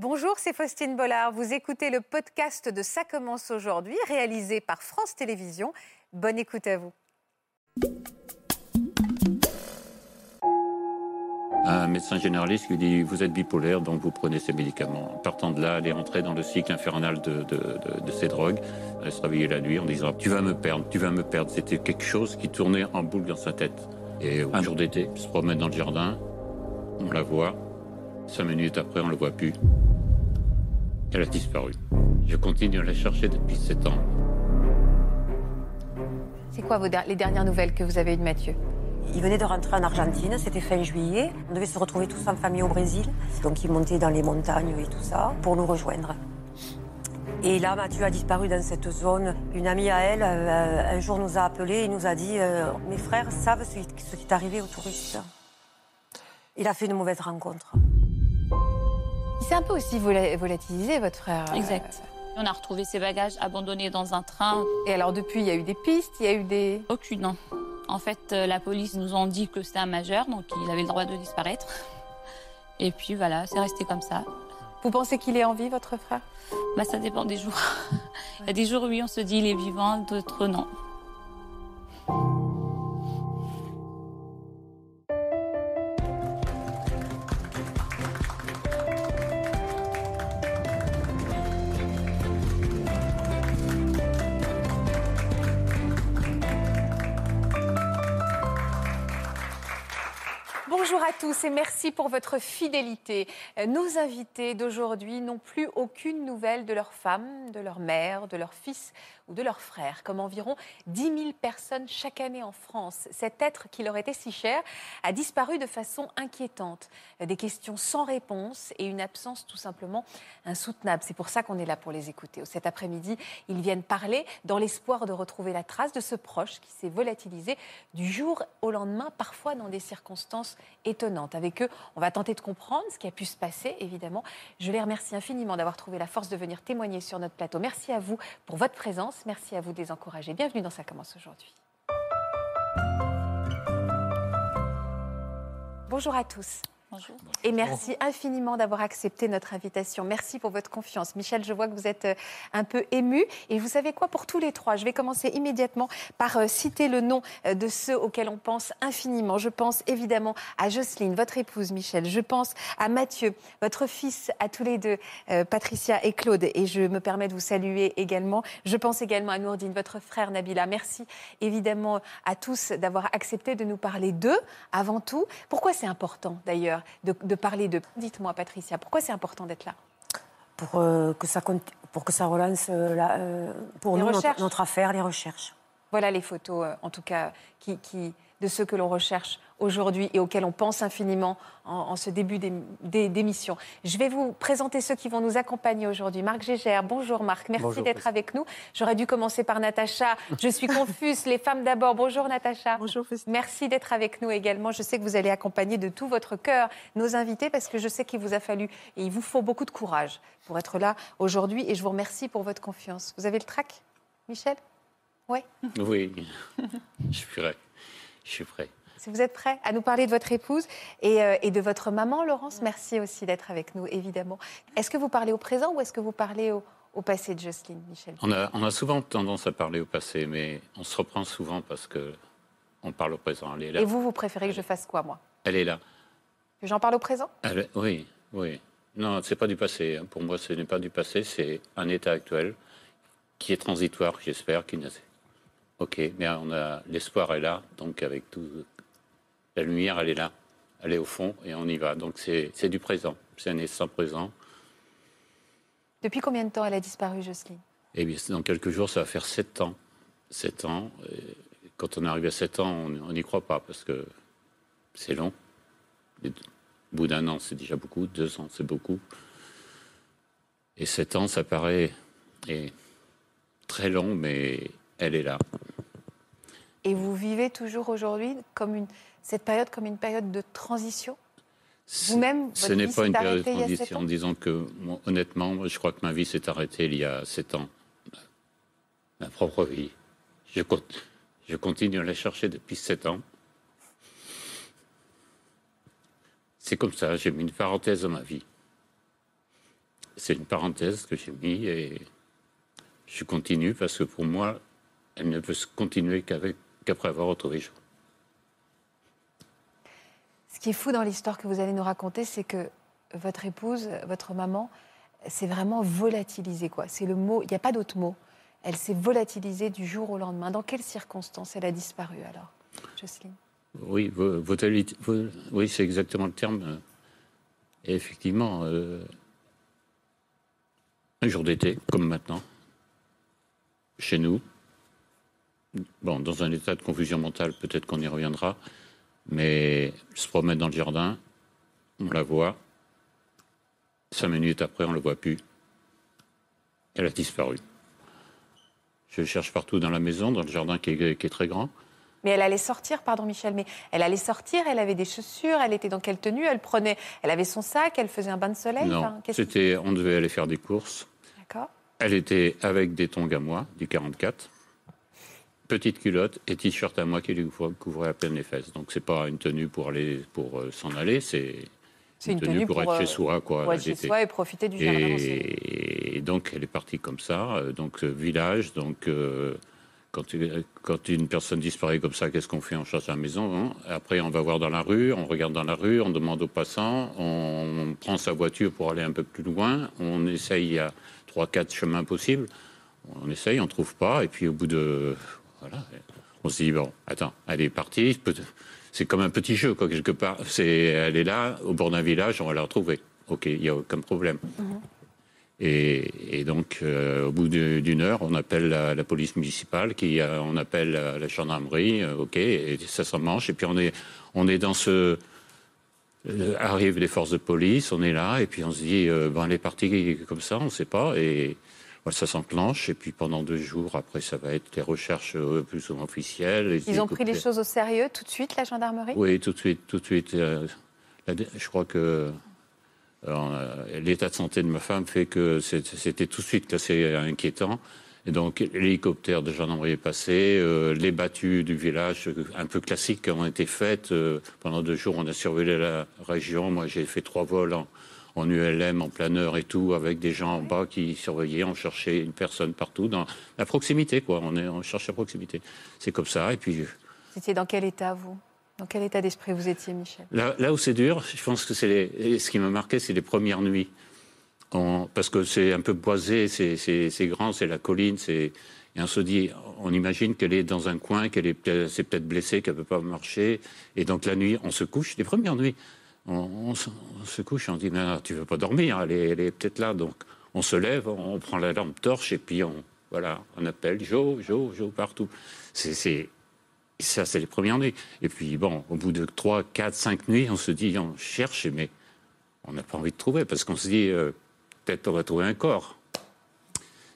Bonjour, c'est Faustine Bollard. Vous écoutez le podcast de Ça commence aujourd'hui, réalisé par France Télévisions. Bonne écoute à vous. Un médecin généraliste lui dit Vous êtes bipolaire, donc vous prenez ces médicaments. Partant de là, elle est entrée dans le cycle infernal de, de, de, de ces drogues. Elle se réveillait la nuit en disant Tu vas me perdre, tu vas me perdre. C'était quelque chose qui tournait en boule dans sa tête. Et un jour d'été, elle se promène dans le jardin, on la voit. Cinq minutes après, on ne la voit plus. Elle a disparu. Je continue à la chercher depuis sept ans. C'est quoi vos, les dernières nouvelles que vous avez eues de Mathieu? Il venait de rentrer en Argentine, c'était fin juillet. On devait se retrouver tous en famille au Brésil. Donc il montait dans les montagnes et tout ça pour nous rejoindre. Et là, Mathieu a disparu dans cette zone. Une amie à elle, euh, un jour, nous a appelés et nous a dit euh, Mes frères savent ce qui est arrivé aux touristes. Il a fait une mauvaise rencontre. S'est un peu aussi volatilisé, votre frère. Exact. On a retrouvé ses bagages abandonnés dans un train. Et alors, depuis, il y a eu des pistes, il y a eu des. Aucune. En fait, euh, la police nous a dit que c'était un majeur, donc il avait le droit de disparaître. Et puis voilà, c'est resté comme ça. Vous pensez qu'il est en vie, votre frère? Bah, Ça dépend des jours. Il y a des jours, oui, on se dit il est vivant, d'autres non. Bonjour à tous et merci pour votre fidélité. Nos invités d'aujourd'hui n'ont plus aucune nouvelle de leur femme, de leur mère, de leur fils ou de leurs frères, comme environ 10 000 personnes chaque année en France. Cet être qui leur était si cher a disparu de façon inquiétante. Des questions sans réponse et une absence tout simplement insoutenable. C'est pour ça qu'on est là pour les écouter. Cet après-midi, ils viennent parler dans l'espoir de retrouver la trace de ce proche qui s'est volatilisé du jour au lendemain, parfois dans des circonstances étonnante. Avec eux, on va tenter de comprendre ce qui a pu se passer, évidemment. Je les remercie infiniment d'avoir trouvé la force de venir témoigner sur notre plateau. Merci à vous pour votre présence. Merci à vous de les encourager. Bienvenue dans Ça commence aujourd'hui. Bonjour à tous. Bonjour. Et merci infiniment d'avoir accepté notre invitation. Merci pour votre confiance. Michel, je vois que vous êtes euh, un peu ému. Et vous savez quoi, pour tous les trois, je vais commencer immédiatement par euh, citer le nom euh, de ceux auxquels on pense infiniment. Je pense évidemment à Jocelyne, votre épouse, Michel. Je pense à Mathieu, votre fils, à tous les deux, Patricia et Claude. Et je me permets de vous saluer également. Je pense également à Nourdine, votre frère Nabila. Merci évidemment à tous d'avoir accepté de nous parler d'eux avant tout. Pourquoi c'est important d'ailleurs de, parler de. Dites-moi, Patricia, pourquoi c'est important d'être là? Pour, euh, que ça, pour que ça relance euh, euh, pour nous notre, affaire, les recherches. Voilà les photos, en tout cas, qui, qui de ceux que l'on recherche aujourd'hui et auxquels on pense infiniment en, ce début d'émission. Je vais vous présenter ceux qui vont nous accompagner aujourd'hui. Marc Gégère, bonjour Marc, merci d'être avec nous. J'aurais dû commencer par Natacha, je suis confuse, les femmes d'abord. Bonjour Natacha. Bonjour Merci d'être avec nous également. Je sais que vous allez accompagner de tout votre cœur nos invités parce que je sais qu'il vous a fallu et il vous faut beaucoup de courage pour être là aujourd'hui et je vous remercie pour votre confiance. Vous avez le trac, Michel? Oui. Oui, je suis prêt. Je suis prêt. Si vous êtes prêt à nous parler de votre épouse et, euh, de votre maman, Laurence, merci aussi d'être avec nous, évidemment. Est-ce que vous parlez au présent ou est-ce que vous parlez au, passé de Jocelyne, Michel? On a, on a, souvent tendance à parler au passé, mais on se reprend souvent parce que on parle au présent. Elle est là. Et vous, vous préférez que je fasse quoi, moi? Elle est là. Que j'en parle au présent? Oui, oui. Non, c'est pas du passé. Hein. Pour moi, ce n'est pas du passé, c'est un état actuel qui est transitoire, j'espère, qui Ok, mais on a l'espoir est là, donc avec tout, la lumière, elle est là, elle est au fond et on y va. Donc c'est du présent, c'est un instant présent. Depuis combien de temps elle a disparu, Jocelyne? Eh bien, dans quelques jours, ça va faire sept ans. Sept ans. quand on arrive à sept ans, on n'y croit pas parce que c'est long. au bout d'un an, c'est déjà beaucoup. Deux ans, c'est beaucoup. Et sept ans, ça paraît très long, mais elle est là. Et vous vivez toujours aujourd'hui comme une, cette période comme une période de transition? Vous-même, Ce n'est pas une période de transition. Disons que, honnêtement, je crois que ma vie s'est arrêtée il y a sept ans. Ma propre vie. Je, je continue à la chercher depuis sept ans. C'est comme ça, j'ai mis une parenthèse dans ma vie. c'est une parenthèse que j'ai mis et je continue parce que pour moi, elle ne peut se continuer qu'après avoir retrouvé Jo. Ce qui est fou dans l'histoire que vous allez nous raconter, c'est que votre épouse, votre maman, s'est vraiment volatilisée. Quoi. C'est le mot, il n'y a pas d'autre mot. Elle s'est volatilisée du jour au lendemain. Dans quelles circonstances elle a disparu alors, Jocelyne? Oui, oui c'est exactement le terme. Et effectivement, euh, un jour d'été, comme maintenant, chez nous, bon, dans un état de confusion mentale, peut-être qu'on y reviendra, mais se promène dans le jardin, on la voit, cinq minutes après, on ne la voit plus. Elle a disparu. Je cherche partout dans la maison, dans le jardin qui est, très grand. Mais elle allait sortir, pardon Michel, mais elle allait sortir, elle avait des chaussures, elle était dans quelle tenue Elle prenait, elle avait son sac, elle faisait un bain de soleil Non, c'était, on devait aller faire des courses. D'accord. Elle était avec des tongs à moi, du 44 petite culotte et t-shirt à moi qui lui couvrait à peine les fesses. Donc c'est pas une tenue pour aller pour euh, s'en aller, c'est une, tenue, pour, être chez soi, quoi. Pour être chez soi et profiter du jardin. Et, donc elle est partie comme ça, euh, donc euh, village, donc quand, quand, une personne disparaît comme ça, qu'est-ce qu'on fait? On cherche la maison. Hein Après, on va voir dans la rue, on regarde dans la rue, on demande aux passants, on prend sa voiture pour aller un peu plus loin, on essaye à trois, quatre chemins possibles. On essaye, on trouve pas, et puis au bout de voilà. On se dit, bon, attends, elle est partie. C'est comme un petit jeu, quoi, quelque part. elle est là, au bord d'un village, on va la retrouver. OK, il n'y a aucun problème. Mhm. Et, donc, euh, au bout d'une heure, on appelle la, police municipale, qui, euh, on appelle la, gendarmerie, euh, OK, et ça s'en mange. Et puis, on est, on est dans ce. arrivent les forces de police, on est là, et puis on se dit, ben, elle est partie comme ça, on ne sait pas. Et, ça s'enclenche et puis pendant deux jours, après, ça va être les recherches euh, plus ou moins officielles. Ils ont pris les choses au sérieux tout de suite, la gendarmerie? Oui, tout de suite, tout de suite. Euh, je crois que euh, l'état de santé de ma femme fait que c'était tout de suite assez inquiétant. Et donc l'hélicoptère de gendarmerie est passé, les battues du village, un peu classiques, ont été faites. pendant deux jours, on a surveillé la région. Moi, j'ai fait trois vols en, en ULM, en planeur et tout, avec des gens en bas qui surveillaient, on cherchait une personne partout, dans la proximité, quoi. On, est, on cherchait la proximité. C'est comme ça, et puis... Vous étiez dans quel état, vous? Dans quel état d'esprit vous étiez, Michel? Là, où c'est dur, je pense que c'est ce qui m'a marqué, c'est les premières nuits. parce que c'est un peu boisé, c'est grand, c'est la colline, c'est... Et on se dit, on imagine qu'elle est dans un coin, qu'elle est peut-être blessée, qu'elle ne peut pas marcher. Et donc la nuit, on se couche. Les premières nuits, on, se couche, on dit, mais tu veux pas dormir, elle est, peut-être là. Donc on se lève, on prend la lampe torche et puis on, voilà, on appelle Jo, Jo, Jo partout. C'est, ça, c'est les premières nuits. Et puis bon, au bout de 3, 4, 5 nuits, on se dit, on cherche, mais on n'a pas envie de trouver parce qu'on se dit, euh, peut-être on va trouver un corps.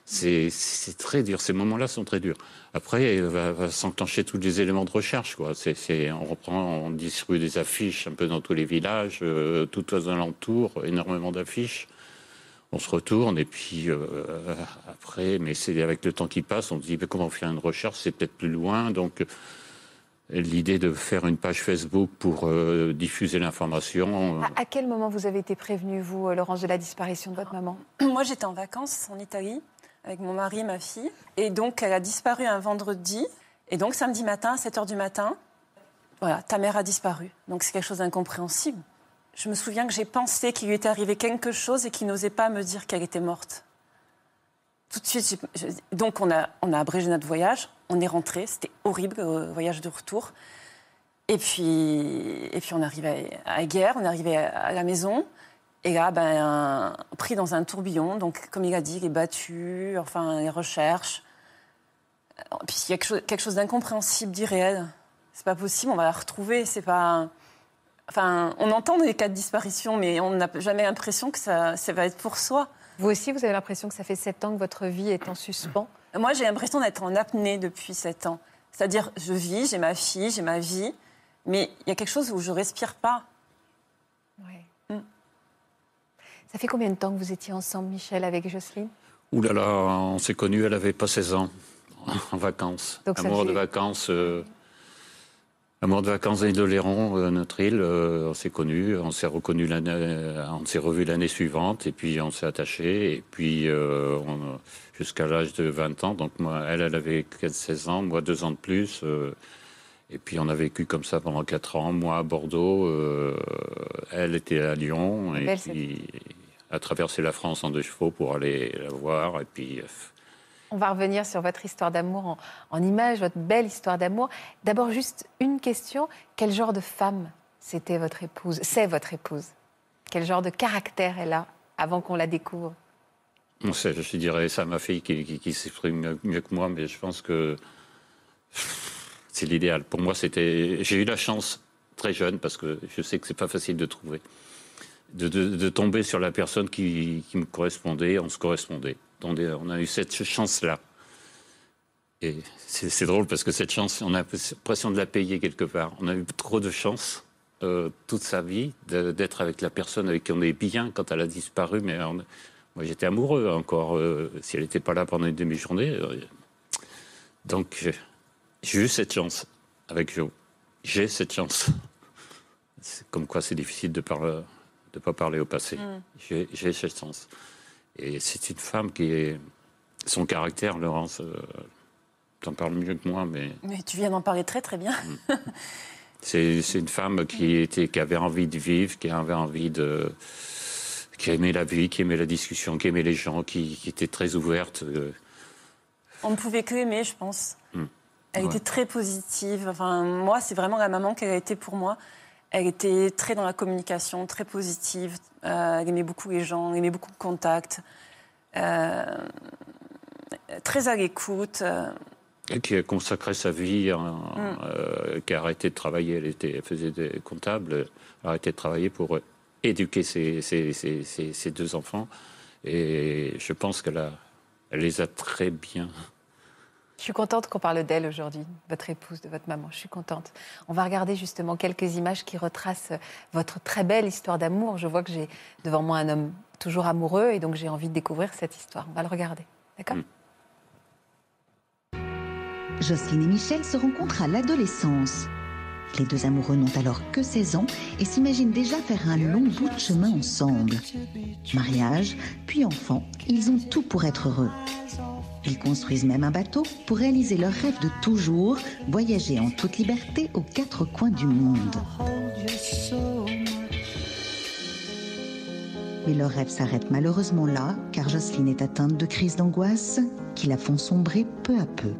C'est très dur. Ces moments-là sont très durs. Après, il va, s'enclencher tous les éléments de recherche. Quoi. on reprend, on distribue des affiches un peu dans tous les villages, euh, tout aux alentours, énormément d'affiches. On se retourne et puis euh, après, mais c'est avec le temps qui passe, on se dit mais comment faire une recherche? C'est peut-être plus loin. Donc l'idée de faire une page Facebook pour euh, diffuser l'information. À, à, quel moment vous avez été prévenu, vous, Laurence, de la disparition de votre maman? Moi, j'étais en vacances en Italie avec mon mari et ma fille. Et donc, elle a disparu un vendredi. Et donc, samedi matin, à 7 h du matin, voilà, ta mère a disparu. Donc, c'est quelque chose d'incompréhensible. Je me souviens que j'ai pensé qu'il lui était arrivé quelque chose et qu'il n'osait pas me dire qu'elle était morte. Tout de suite, donc on a, on a abrégé notre voyage, on est rentré, c'était horrible, le voyage de retour. Et puis, et puis on arrivait à Guerre, on arrivait à la maison. Et là, ben, pris dans un tourbillon, donc comme il a dit, les battus, enfin les recherches. Puis il y a quelque chose, quelque chose d'incompréhensible, d'irréel. C'est pas possible, on va la retrouver. C'est pas. Enfin, on entend des cas de disparition, mais on n'a jamais l'impression que ça, ça va être pour soi. Vous aussi, vous avez l'impression que ça fait sept ans que votre vie est en suspens? Moi, j'ai l'impression d'être en apnée depuis sept ans. C'est-à-dire, je vis, j'ai ma fille, j'ai ma vie, mais il y a quelque chose où je respire pas. Ça fait combien de temps que vous étiez ensemble, Michel, avec Jocelyne? Ouh là là, on s'est connus, elle avait pas 16 ans, en vacances. Donc Amour de vacances. Euh, Amour de vacances et d'Oléron, euh, notre île, euh, on s'est connus, on s'est reconnu l'année, euh, on s'est revu l'année suivante, et puis on s'est attaché, et puis euh, on- jusqu'à l'âge de 20 ans. Donc moi, elle, elle avait 16 ans, moi deux ans de plus. euh, et puis on a vécu comme ça pendant quatre ans, moi à Bordeaux, euh, elle était à Lyon, et Belle, puis a traversé la France en deux chevaux pour aller la voir, et puis euh, On va revenir sur votre histoire d'amour en, en images, votre belle histoire d'amour. D'abord, juste une question. Quel genre de femme c'était votre épouse C'est votre épouse? Quel genre de caractère elle a avant qu'on la découvre? On sait, je dirais ça à ma fille qui, qui- qui s'exprime mieux, mieux que moi, mais je pense que c'est l'idéal. Pour moi, c'était. J'ai eu la chance très jeune, parce que je sais que c'est pas facile de trouver, de, tomber sur la personne qui, me correspondait, on se correspondait. On a eu cette chance-là. Et c'est drôle parce que cette chance, on a l'impression de la payer quelque part. On a eu trop de chance euh, toute sa vie d'être avec la personne avec qui on est bien quand elle a disparu, mais moi, j'étais amoureux encore. euh, si elle n'était pas là pendant une demi-journée. euh, donc, j'ai eu cette chance avec Joe. J'ai cette chance. Comme quoi c'est difficile de ne de pas parler au passé. J'ai j'ai cette chance. Et c'est une femme qui est. Son caractère, Laurence, euh, t'en parles mieux que moi, mais Mais tu viens d'en parler très très bien. c'est c'est une femme qui, était, qui avait envie de vivre, qui avait envie de. qui aimait la vie, qui aimait la discussion, qui aimait les gens, qui, qui était très ouverte. euh, On ne pouvait que aimer, je pense. Hmm. Elle Ouais. était très positive. Enfin, moi, c'est vraiment la maman qu'elle a été pour moi. Elle était très dans la communication, très positive. Euh, elle aimait beaucoup les gens, elle aimait beaucoup le contact. Euh, très à l'écoute. euh, Et qui a consacré sa vie, en- euh, qui a arrêté de travailler, elle, était, elle faisait des comptables, elle a arrêté de travailler pour éduquer ses, ses- ses- ses- ses deux enfants. Et je pense qu'elle elle les a très bien. Je suis contente qu'on parle d'elle aujourd'hui, votre épouse, de votre maman. Je suis contente. On va regarder justement quelques images qui retracent votre très belle histoire d'amour. Je vois que j'ai devant moi un homme toujours amoureux et donc j'ai envie de découvrir cette histoire. On va le regarder. D'accord Mm. Jocelyne et Michel se rencontrent à l'adolescence. Les deux amoureux n'ont alors que 16 ans et s'imaginent déjà faire un long bout de chemin ensemble. Mariage, puis enfant, ils ont tout pour être heureux. Ils construisent même un bateau pour réaliser leur rêve de toujours, voyager en toute liberté aux quatre coins du monde. Mais leur rêve s'arrête malheureusement là, car Jocelyne est atteinte de crises d'angoisse qui la font sombrer peu à peu.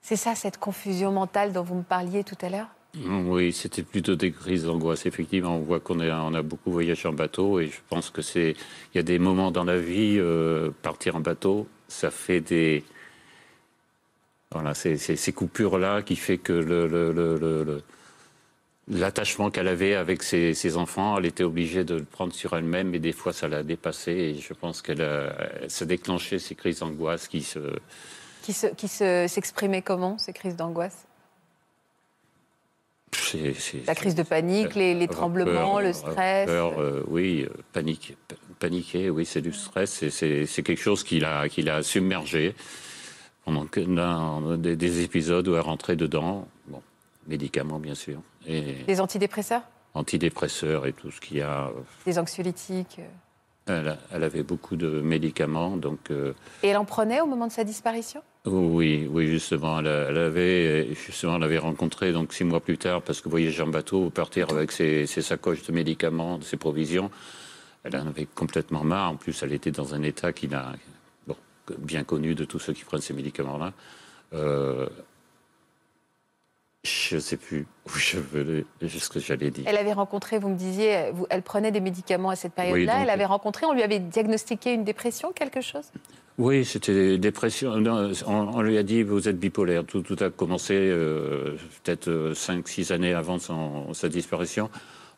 C'est ça, cette confusion mentale dont vous me parliez tout à l'heure? Oui, c'était plutôt des crises d'angoisse. Effectivement, on voit qu'on a beaucoup voyagé en bateau et je pense que c'est, il y a des moments dans la vie, euh, partir en bateau, ça fait des, voilà, ces coupures-là qui fait que l'attachement qu'elle avait avec ses, enfants, elle était obligée de le prendre sur elle-même et des fois ça l'a dépassé et je pense qu'elle a- elle s'est déclenché ces crises d'angoisse qui se, Qui se- qui se- comment, ces crises d'angoisse? La crise de panique, les, les tremblements, peur, le stress peur, euh, oui, euh, panique, pa- paniquer, oui, c'est du stress. C'est quelque chose qui l'a l'a submergé pendant des, des épisodes où elle rentrait dedans. Bon, médicaments, bien sûr, et Des antidépresseurs? antidépresseurs et tout ce qu'il y a. Des anxiolytiques euh. Elle, avait beaucoup de médicaments, donc euh, Et elle en prenait au moment de sa disparition? Oui, oui, justement, elle, elle avait justement, elle avait rencontré donc six mois plus tard, parce que voyager en bateau, partir avec ses, ses sacoches de médicaments, ses provisions, elle en avait complètement marre. En plus, elle était dans un état qui n'a bon, bien connu de tous ceux qui prennent ces médicaments-là. Euh, je ne sais plus où je veux, ce que j'allais dire. Elle avait rencontré, vous me disiez, vous- elle prenait des médicaments à cette période-là. elle avait rencontré, on lui avait diagnostiqué une dépression, quelque chose? Oui, c'était dépression. Non, on, on lui a dit vous êtes bipolaire. Tout, tout a commencé euh, peut-être 5-6 années avant son- sa disparition.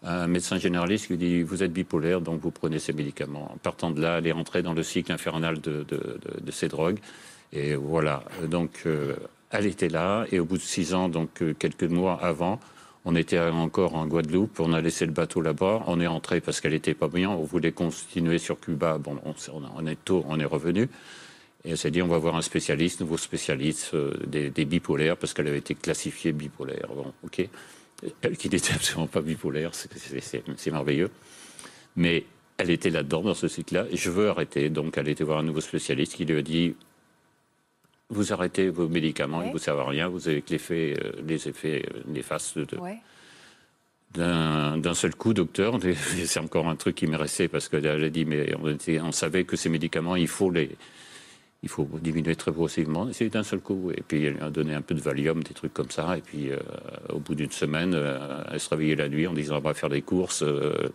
Un médecin généraliste lui dit vous êtes bipolaire, donc vous prenez ces médicaments. En partant de là, elle est rentrée dans le cycle infernal de, de- de- de ces drogues. Et voilà. Donc, euh, elle était là. Et au bout de six ans, donc euh, quelques mois avant, on était encore en Guadeloupe. On a laissé le bateau là-bas. On est rentré parce qu'elle était pas bien. On voulait continuer sur Cuba. Bon, on, est tôt, on est revenu. Et elle s'est dit, on va voir un spécialiste, nouveau spécialiste euh, des, bipolaires, parce qu'elle avait été classifiée bipolaire. Bon, ok. Elle qui n'était absolument pas bipolaire, c'est merveilleux. Mais elle était là-dedans, dans ce cycle-là, je veux arrêter. Donc elle été voir un nouveau spécialiste qui lui a dit, vous arrêtez vos médicaments, ils ne vous servent à rien, vous avez les effets néfastes de, d'un seul coup, docteur. C'est encore un truc qui m'est resté parce qu'elle a dit, mais on, savait que ces médicaments, il faut les, il faut diminuer très progressivement. C'est d'un seul coup. Et puis, elle a donné un peu de Valium, des trucs comme ça. Et puis, euh, au bout d'une semaine, euh, elle se réveillait la nuit en disant, on va faire des courses, euh,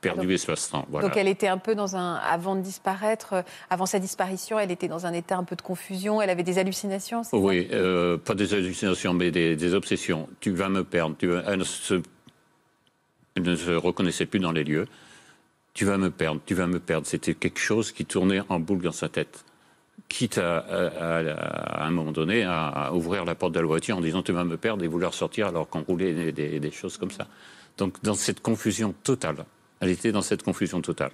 perdu espace Voilà. Donc, elle était un peu dans un, avant de disparaître, avant sa disparition, elle était dans un état un peu de confusion. Elle avait des hallucinations. Oui, pas des hallucinations, mais des, obsessions. Tu vas me perdre. Tu Elle se elle ne se reconnaissait plus dans les lieux. Tu vas me perdre, tu vas me perdre. C'était quelque chose qui tournait en boucle dans sa tête. Quitte à, un moment donné à, ouvrir la porte de la voiture en disant tu vas me perdre et vouloir sortir alors qu'on roulait des, choses comme ça. Donc dans cette confusion totale, elle était dans cette confusion totale,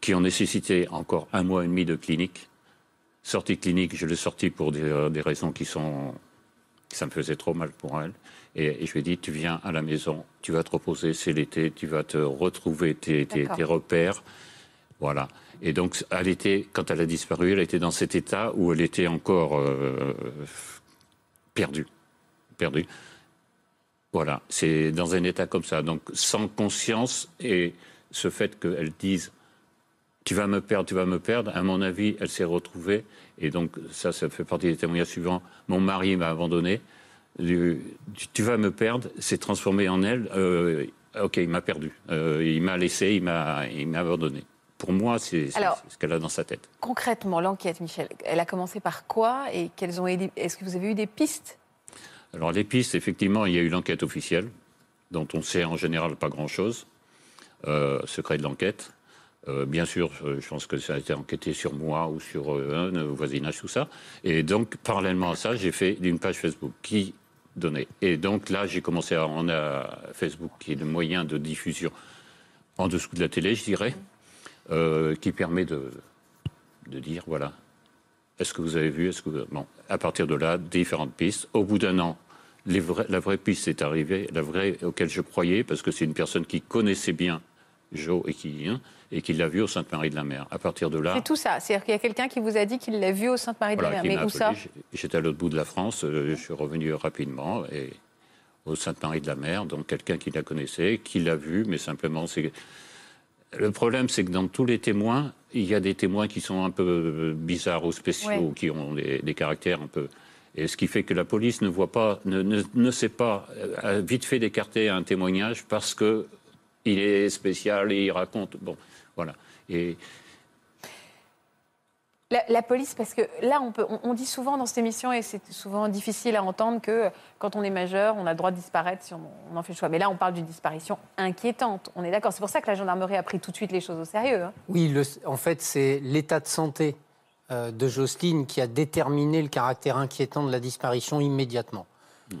qui en nécessitait encore un mois et demi de clinique. Sortie clinique, je l'ai sortie pour des, des raisons qui sont ça me faisait trop mal pour elle. Et, je lui ai dit, tu viens à la maison, tu vas te reposer, c'est l'été, tu vas te retrouver tes, repères. Voilà. Et donc, elle était, quand elle a disparu, elle était dans cet état où elle était encore euh, perdue. Perdue. Voilà. C'est dans un état comme ça. Donc, sans conscience et ce fait qu'elle dise tu vas me perdre, tu vas me perdre. À mon avis, elle s'est retrouvée. Et donc, ça, ça fait partie des témoignages suivants. Mon mari m'a abandonné. Tu vas me perdre, c'est transformé en elle. Euh, ok, il m'a perdu. Euh, il m'a laissé, il m'a abandonné. Pour moi, c'est, ce qu'elle a dans sa tête. Concrètement, l'enquête, Michel, elle a commencé par quoi et quelles ont Est-ce que vous avez eu des pistes? Alors, les pistes, effectivement, il y a eu l'enquête officielle, dont on sait en général pas grand-chose. Euh, secret de l'enquête. Euh, bien sûr, euh, je pense que ça a été enquêté sur moi ou sur un voisinage, tout ça. Et donc, parallèlement à ça, j'ai fait une page Facebook qui donnait. Et donc là, j'ai commencé à. On a Facebook qui est le moyen de diffusion en dessous de la télé, je dirais, qui permet de, de dire voilà, est-ce que vous avez vu Est-ce que bon, à partir de là, différentes pistes. Au bout d'un an, les la vraie piste est arrivée, la vraie auquel je croyais, parce que c'est une personne qui connaissait bien Joe et qui hein, et qu'il l'a vu au Sainte-Marie de la Mer. À partir de là. C'est tout ça. C'est-à-dire qu'il y a quelqu'un qui vous a dit qu'il l'a vu au Sainte-Marie de la Mer. Mais où ça J'étais à l'autre bout de la France. Euh, je suis revenu rapidement et au Sainte-Marie de la Mer. Donc quelqu'un qui la connaissait, qui l'a vu, mais simplement c'est. Le problème, c'est que dans tous les témoins, il y a des témoins qui sont un peu bizarres ou spéciaux, qui ont des, caractères un peu. Et ce qui fait que la police ne voit pas, ne, ne, ne sait pas, a vite fait d'écarter un témoignage parce que il est spécial et il raconte. Bon, voilà. Et la, police, parce que là, on, peut, on, dit souvent dans cette émission, et c'est souvent difficile à entendre, que quand on est majeur, on a le droit de disparaître si on, en fait le choix. Mais là, on parle d'une disparition inquiétante. On est d'accord. C'est pour ça que la gendarmerie a pris tout de suite les choses au sérieux. Hein. Oui, en fait, c'est l'état de santé euh, de Jocelyne qui a déterminé le caractère inquiétant de la disparition immédiatement.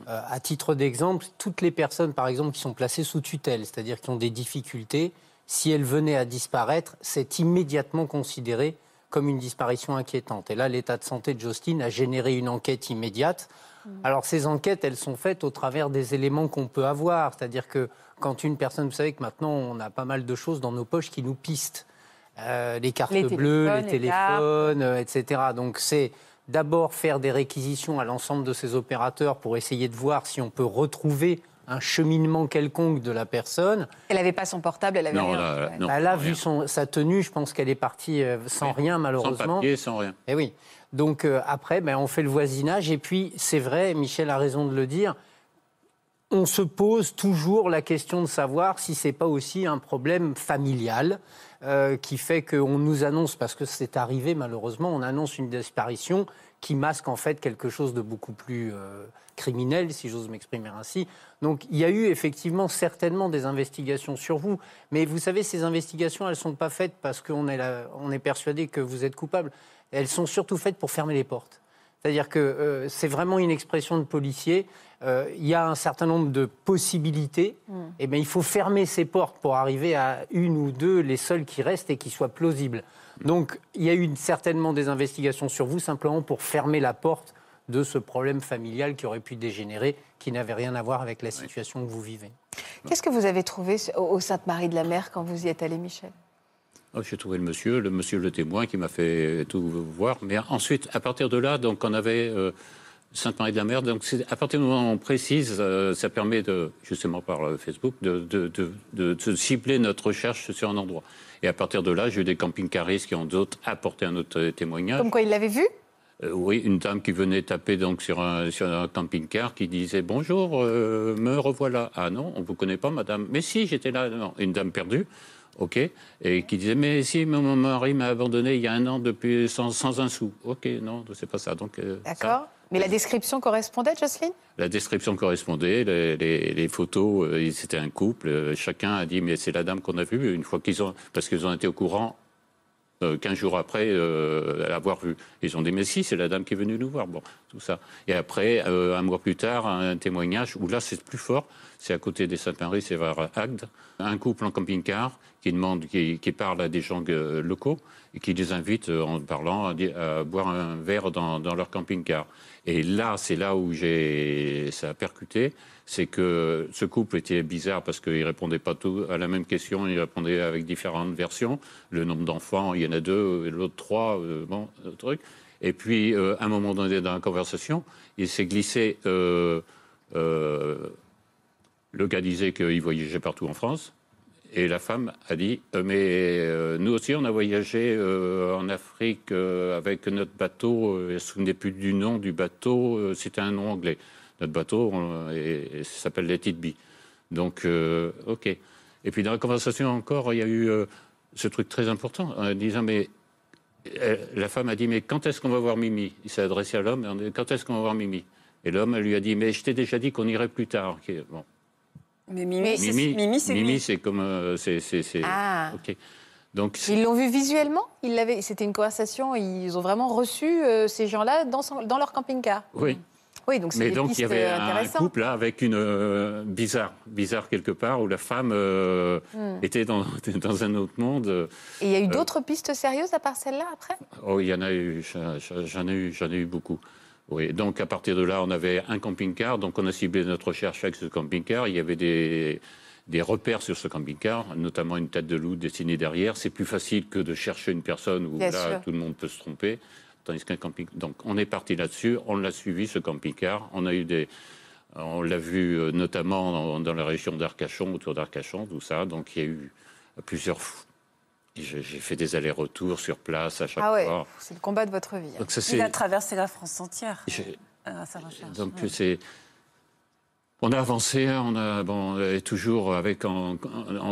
Euh, à titre d'exemple, toutes les personnes, par exemple, qui sont placées sous tutelle, c'est-à-dire qui ont des difficultés, si elles venaient à disparaître, c'est immédiatement considéré comme une disparition inquiétante. Et là, l'état de santé de Justine a généré une enquête immédiate. Mm. Alors ces enquêtes, elles sont faites au travers des éléments qu'on peut avoir. C'est-à-dire que quand une personne, vous savez que maintenant, on a pas mal de choses dans nos poches qui nous pistent. Euh, les cartes bleues, les téléphones, etc. Donc c'est d'abord faire des réquisitions à l'ensemble de ces opérateurs pour essayer de voir si on peut retrouver un cheminement quelconque de la personne. Elle n'avait pas son portable, elle avait rien. elle a vu son, sa tenue, je pense qu'elle est partie euh, sans rien malheureusement. Sans papier, sans rien. Et eh oui. Donc euh, après, ben, on fait le voisinage et puis c'est vrai, Michel a raison de le dire, on se pose toujours la question de savoir si c'est pas aussi un problème familial. Euh, qui fait qu'on nous annonce, parce que c'est arrivé malheureusement, on annonce une disparition qui masque en fait quelque chose de beaucoup plus euh, criminel, si j'ose m'exprimer ainsi. Donc il y a eu effectivement certainement des investigations sur vous, mais vous savez, ces investigations, elles ne sont pas faites parce qu'on est, on est persuadé que vous êtes coupable, elles sont surtout faites pour fermer les portes. C'est-à-dire que euh, c'est vraiment une expression de policier. Euh, il y a un certain nombre de possibilités. Mm. Et eh bien, il faut fermer ces portes pour arriver à une ou deux, les seules qui restent et qui soient plausibles. Donc, il y a eu certainement des investigations sur vous, simplement pour fermer la porte de ce problème familial qui aurait pu dégénérer, qui n'avait rien à voir avec la situation que vous vivez. Qu'est-ce que vous avez trouvé au Sainte-Marie de la Mer quand vous y êtes allé, Michel? Oh, j'ai trouvé le monsieur, le monsieur le témoin qui m'a fait tout voir. Mais ensuite, à partir de là, donc on avait euh, Sainte-Marie de la Mer. Donc à partir du moment où on précise, euh, ça permet de, justement par euh, Facebook, de, de, de, de, cibler notre recherche sur un endroit. Et à partir de là, j'ai eu des camping-caristes qui ont d'autres apporté un autre témoignage. Comme quoi, il l'avait vu? Oui, une dame qui venait taper donc sur un, sur un camping-car qui disait bonjour, me revoilà. Ah non, on ne vous connaît pas, madame. Mais si, j'étais là. Non, une dame perdue. OK, et qui disait mais si mon mari m'a abandonné il y a un an depuis sans, sans un sou. OK, non, c'est pas ça. Donc euh, d'accord. Mais la description correspondait, Jocelyne? La description correspondait, les, photos, euh, c'était un couple. Euh, chacun a dit mais c'est la dame qu'on a vue une fois qu'ils ont parce qu'ils ont été au courant euh, 15 jours après euh, l'avoir vue. Ils ont dit mais si c'est la dame qui est venue nous voir. Bon, tout ça. Et après un mois plus tard un témoignage où là c'est plus fort c'est à côté des Sainte-Marie, c'est vers Agde. Un couple en camping-car qui parle à des gens euh, locaux et qui les invite euh, en parlant à, boire un verre dans, leur camping-car. Et là, c'est là où ça a percuté, c'est que ce couple était bizarre parce qu'il répondait pas tout à la même question, il répondait avec différentes versions. Le nombre d'enfants, il y en a deux, l'autre trois, euh, bon, truc. Et puis, à un moment donné dans la conversation, il s'est glissé. Le gars qu'il voyageait partout en France. Et la femme a dit euh, Mais euh, nous aussi, on a voyagé euh, en Afrique avec notre bateau. je ne me souvenais plus du nom du bateau. C'était un nom anglais. Notre bateau s'appelle les Titby. Donc, OK. Et puis dans la conversation encore, il y a eu ce truc très important en disant Mais la femme a dit Mais quand est-ce qu'on va voir Mimi? Il s'est adressé à l'homme Quand est-ce qu'on va voir Mimi? Et l'homme lui a dit Mais je t'ai déjà dit qu'on irait plus tard. Bon. Mais Mimi, Mimi, c'est Mimi, c'est comme. Euh, c'est, ah. Donc, ils l'ont vu visuellement? C'était une conversation, ils ont vraiment reçu euh, ces gens-là dans, dans leur camping-car Oui. Oui, donc Mais donc il y avait un couple là avec une euh, bizarre, bizarre quelque part où la femme hmm. était dans, dans, un autre monde. Et il y a eu d'autres pistes sérieuses à part celle-là après? Oh, il y en a eu, j'en ai eu, j'en ai eu beaucoup. Oui, donc à partir de là, on avait un camping-car, donc on a ciblé notre recherche avec ce camping-car. Il y avait des, des repères sur ce camping-car, notamment une tête de loup dessinée derrière. C'est plus facile que de chercher une personne où là, tout le monde peut se tromper. Tandis qu'un camping. Donc on est parti là-dessus, on l'a suivi, ce camping-car. On a eu des. On l'a vu euh, notamment dans, dans la région d'Arcachon, autour d'Arcachon, tout ça. Donc il y a eu plusieurs j'ai fait des allers-retours sur place à chaque ah ouais, fois. C'est le combat de votre vie. Donc, Il a traversé la France entière. Donc c'est. On a avancé, on a bon, et toujours avec en,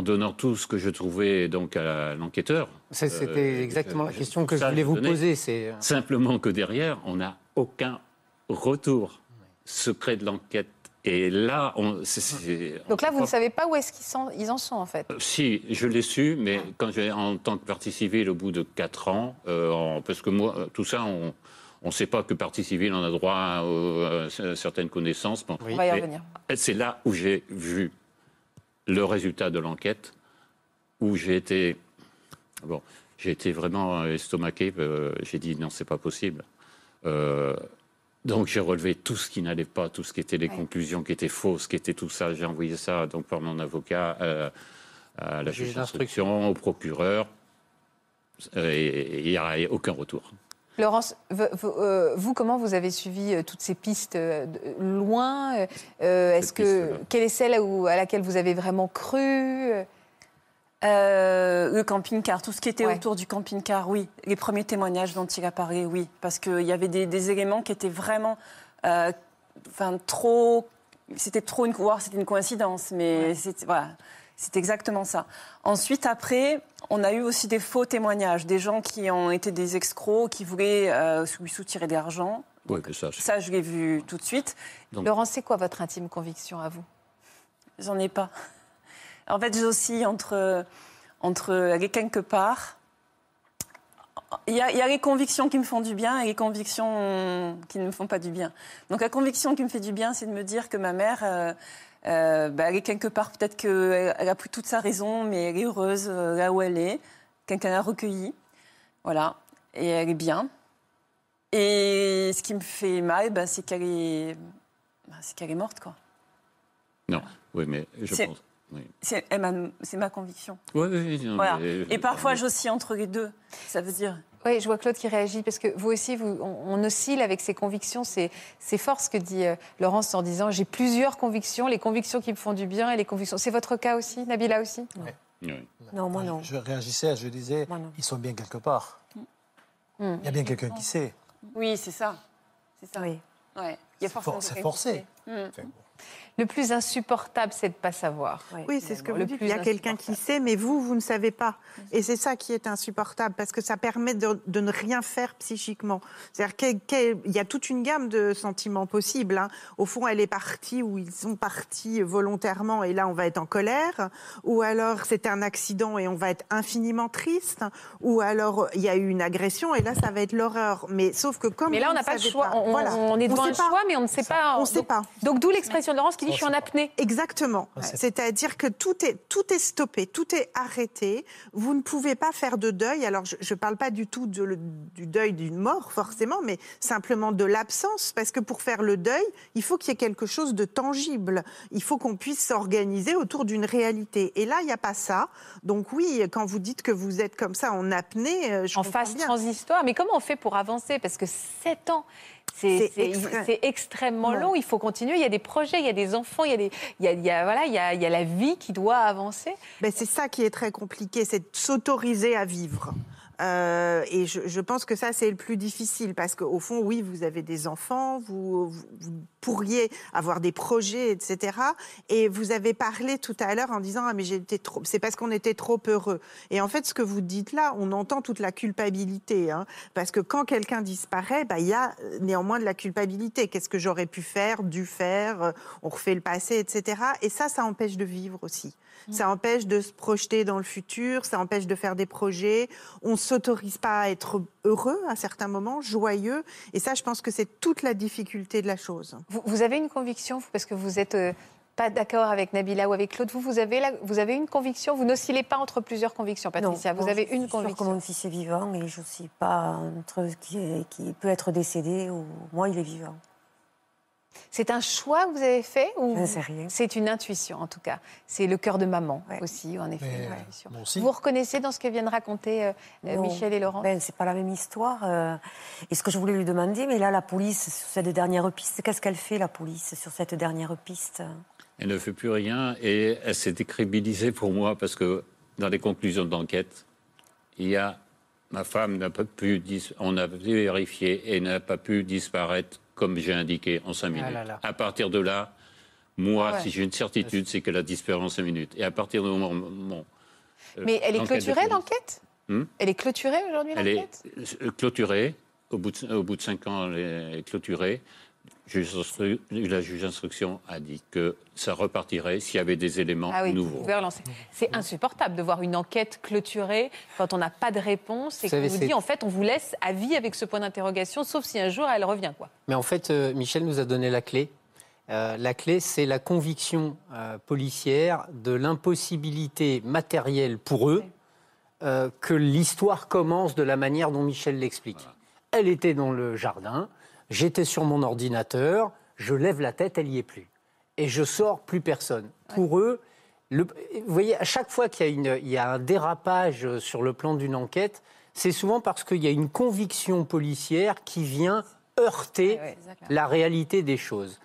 donnant tout ce que je trouvais donc à l'enquêteur. C'était euh, exactement la question que je voulais vous poser. C'est euh, simplement que derrière, on n'a aucun retour secret de l'enquête et là, on, donc là, vous ne savez pas où est-ce qu'ils ils en sont en fait. Euh, si, je l'ai su, mais quand j'ai en tant que partie civile au bout de 4 ans, euh, parce que moi, euh, tout ça, on ne sait pas que partie civile en a droit à, certaines connaissances. on va y revenir. C'est là où j'ai vu le résultat de l'enquête, où j'ai été, bon, j'ai été vraiment estomaqué. j'ai dit non, c'est pas possible. Donc j'ai relevé tout ce qui n'allait pas, tout ce qui était les conclusions qui étaient fausses, qui était tout ça. J'ai envoyé ça donc par mon avocat euh, à la juge d'instruction, au procureur, euh, et il n'y a aucun retour. Laurence, euh, vous, comment vous avez suivi toutes ces pistes loin Est-ce que quelle est celle à laquelle vous avez vraiment cru euh, le camping-car, tout ce qui était autour du camping-car, oui. Les premiers témoignages dont il a parlé, oui. Parce qu'il y avait des, éléments qui étaient vraiment. Euh, enfin, trop. C'était trop une. C'était une coïncidence, mais c'est voilà. C'est exactement ça. Ensuite, après, on a eu aussi des faux témoignages, des gens qui ont été des escrocs, qui voulaient euh, lui soutirer de l'argent. Oui, ça, ça, je l'ai vu tout de suite. Laurence, c'est quoi votre intime conviction à vous? J'en ai pas. En fait, j'oscille entre, entre aller quelque part. Il y, a, il y, a, les convictions qui me font du bien et les convictions qui ne me font pas du bien. Donc la conviction qui me fait du bien, c'est de me dire que ma mère, euh, euh, bah, elle est quelque part, peut-être qu'elle a pris toute sa raison, mais elle est heureuse euh, là où elle est, quelqu'un l'a recueillie. Voilà. Et elle est bien. Et ce qui me fait mal, bah, c'est qu'elle est... bah, c'est qu'elle est morte, quoi. Non, oui, mais je pense. Oui. C'est m'a- conviction. Oui, oui, non, Voilà. mais- Et parfois, j'oscille entre les deux. Ça veut dire... Oui, je vois Claude qui réagit parce que vous aussi, vous, on, on oscille avec ses convictions. C'est fort ce que dit euh, Laurence en disant j'ai plusieurs convictions, les convictions qui me font du bien et les convictions. C'est votre cas aussi, Nabila aussi? Oui. Non, moi non. Je réagissais, je disais, ils sont bien quelque part. Hmm. Il y a bien quelqu'un qui sait. Oui, c'est ça. C'est ça. Oui. Ouais. Il y a C'est forcé. qui sait. Mm. Enfin. Le plus insupportable, c'est de pas savoir. oui. Oui, c'est ce que Le vous dites. plus Il y a quelqu'un qui sait, mais vous, vous ne savez pas. Et c'est ça qui est insupportable, parce que ça permet de, de ne rien faire psychiquement. C'est-à-dire qu'il y a toute une gamme de sentiments possibles. hein. Au fond, elle est partie, ou ils sont partis volontairement, et là, on va être en colère. Ou alors, c'est un accident, et on va être infiniment triste. Ou alors, il y a eu une agression, et là, ça va être l'horreur. Mais sauf que comme Mais là, on n'a ne pas le choix. pas- On, voilà. on est devant sait un pas. choix, mais on ne sait pas. On ne sait Donc- pas. Donc, d'où l'expression de Laurence qui dit Je suis en apnée. Exactement. c'est- C'est-à-dire que tout est, tout est stoppé, tout est arrêté. Vous ne pouvez pas faire de deuil. Alors, je ne parle pas du tout de du deuil d'une mort, forcément, mais simplement de l'absence. Parce que pour faire le deuil, il faut qu'il y ait quelque chose de tangible. Il faut qu'on puisse s'organiser autour d'une réalité. Et là, il n'y a pas ça. Donc oui, quand vous dites que vous êtes comme ça en apnée, euh, je en phase bien. transitoire. Mais comment on fait pour avancer? Parce que 7 ans, c'est C'est c'est- extrême. c'est extrêmement long. Il faut continuer. Il y a des projets, il y a des enfants, il y a, des, il y a, il y a- voilà, il y a, il y a la vie qui doit avancer. Ben, c'est ça qui est très compliqué, c'est de s'autoriser à vivre. Euh, et je, pense que ça, c'est le plus difficile parce qu'au fond, oui, vous avez des enfants, vous pourriez avoir des projets, etc. Et vous avez parlé tout à l'heure en disant ah mais j'étais trop, c'est parce qu'on était trop heureux. Et en fait, ce que vous dites là, on entend toute la culpabilité, hein, parce que quand quelqu'un disparaît, bah, il y a euh, néanmoins de la culpabilité. Qu'est-ce que j'aurais pu faire, dû faire euh, On refait le passé, etc. Et ça, ça empêche de vivre aussi. Ça empêche de se projeter dans le futur, ça empêche de faire des projets. On ne s'autorise pas à être heureux à certains moments, joyeux. Et ça, je pense que c'est toute la difficulté de la chose. Vous, vous avez une conviction, vous, parce que vous n'êtes pas d'accord avec Nabila ou avec Claude. Vous, vous avez, la- vous avez une conviction. Vous n'oscillez pas entre plusieurs convictions, Patricia. vous non, avez je suis une sûre que conviction. mon fils est vivant et je ne sais pas entre qui, est- qui peut être décédé ou moi, il est vivant. C'est un choix que vous avez fait ou Je ne sais rien. C'est une intuition, en tout cas. C'est le cœur de maman Ouais. aussi, en effet. Mais, une euh. Vous reconnaissez dans ce que viennent raconter euh, euh. Michel et Laurent Ben, c'est pas la même histoire. euh, et ce que je voulais lui demander, mais là, la police, sur cette dernière piste, qu'est-ce qu'elle fait, la police, sur cette dernière piste? Elle ne fait plus rien et elle s'est décrédibilisée pour moi parce que dans les conclusions de l'enquête, il y a ma femme n'a pas pu on a vérifié et n'a pas pu disparaître comme j'ai indiqué en cinq Ah minutes. là là. À partir de là, moi, Ah ouais. si j'ai une certitude, c'est qu'elle a disparu en cinq minutes. Et à partir du moment, moment, euh, Mais elle est l'enquête clôturée, l'enquête Hmm? Elle est clôturée aujourd'hui, Elle est l'enquête? euh, clôturée. Au bout, de, au bout de cinq ans, elle est clôturée. La juge d'instruction a dit que ça repartirait s'il y avait des éléments Ah oui, nouveaux. C'est insupportable de voir une enquête clôturée quand on n'a pas de réponse et qu'on vous dit en fait on vous laisse à vie avec ce point d'interrogation, sauf si un jour elle revient. quoi. Mais en fait, euh, Michel nous a donné la clé. Euh, la clé, c'est la conviction euh, policière de l'impossibilité matérielle pour eux euh, que l'histoire commence de la manière dont Michel l'explique. Elle était dans le jardin, j'étais sur mon ordinateur, je lève la tête, elle n'y est plus. Et je sors, plus personne. Pour eux, le- vous voyez, à chaque fois qu'il y, a une- il y a un dérapage sur le plan d'une enquête, c'est souvent parce qu'il y a une conviction policière qui vient heurter Ouais, ouais, exactement. la réalité des choses.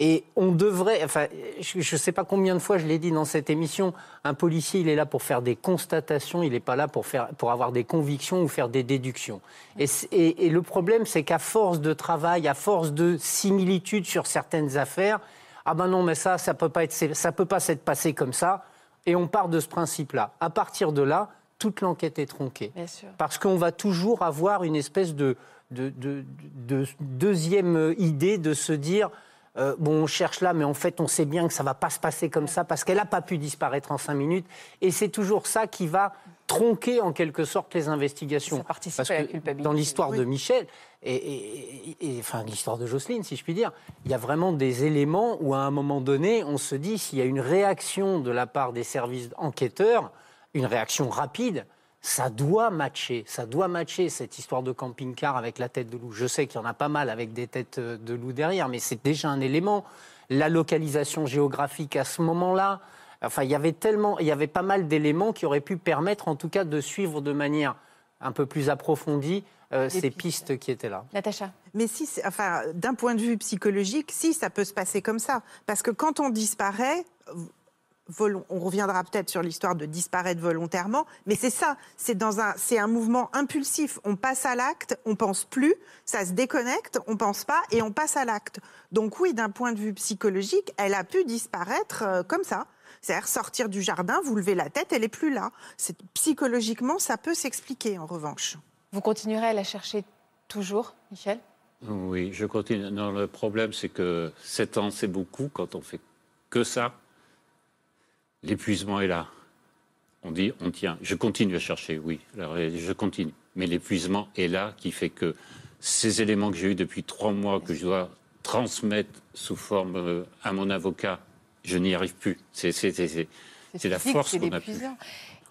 Et on devrait, enfin, je ne sais pas combien de fois je l'ai dit dans cette émission, un policier, il est là pour faire des constatations, il n'est pas là pour, faire, pour avoir des convictions ou faire des déductions. Et, c- et- et le problème, c'est qu'à force de travail, à force de similitudes sur certaines affaires, ah ben non, mais ça, ça peut pas être, ça peut pas s'être passé comme ça. Et on part de ce principe-là. À partir de là, toute l'enquête est tronquée. Bien sûr. Parce qu'on va toujours avoir une espèce de, de, de- de deuxième idée de se dire euh, bon, on cherche là, mais en fait, on sait bien que ça va pas se passer comme ça parce qu'elle n'a pas pu disparaître en cinq minutes. Et c'est toujours ça qui va tronquer en quelque sorte les investigations. Ça participe Parce à la culpabilité. Dans l'histoire de Michel, et, et- et- et- enfin l'histoire de Jocelyne, si je puis dire, il y a vraiment des éléments où à un moment donné, on se dit s'il y a une réaction de la part des services enquêteurs, une réaction rapide, ça doit matcher, ça doit matcher cette histoire de camping-car avec la tête de loup. Je sais qu'il y en a pas mal avec des têtes euh, de loup derrière, mais c'est déjà un élément. La localisation géographique à ce moment-là, enfin, il y avait tellement, il y avait pas mal d'éléments qui auraient pu permettre, en tout cas, de suivre de manière un peu plus approfondie euh, ces pistes qui étaient là. Natacha Mais si, enfin, d'un point de vue psychologique, si, ça peut se passer comme ça. Parce que quand on disparaît, on reviendra peut-être sur l'histoire de disparaître volontairement, mais c'est ça, c'est dans un, c'est un mouvement impulsif. On passe à l'acte, on pense plus, ça se déconnecte, on pense pas et on passe à l'acte. Donc oui, d'un point de vue psychologique, elle a pu disparaître euh, comme ça. C'est-à-dire sortir du jardin, vous levez la tête, elle est plus là. C'est psychologiquement, ça peut s'expliquer en revanche. Vous continuerez à la chercher toujours, Michel? Oui, je continue. Non, le problème, c'est que 7 ans, c'est beaucoup quand on fait que ça. L'épuisement est là. On dit, on tient. Je continue à chercher, oui, réalité, je continue. Mais l'épuisement est là qui fait que ces éléments que j'ai eus depuis trois mois, que je dois transmettre sous forme euh, à mon avocat, je n'y arrive plus. C'est la force qu'on a plus.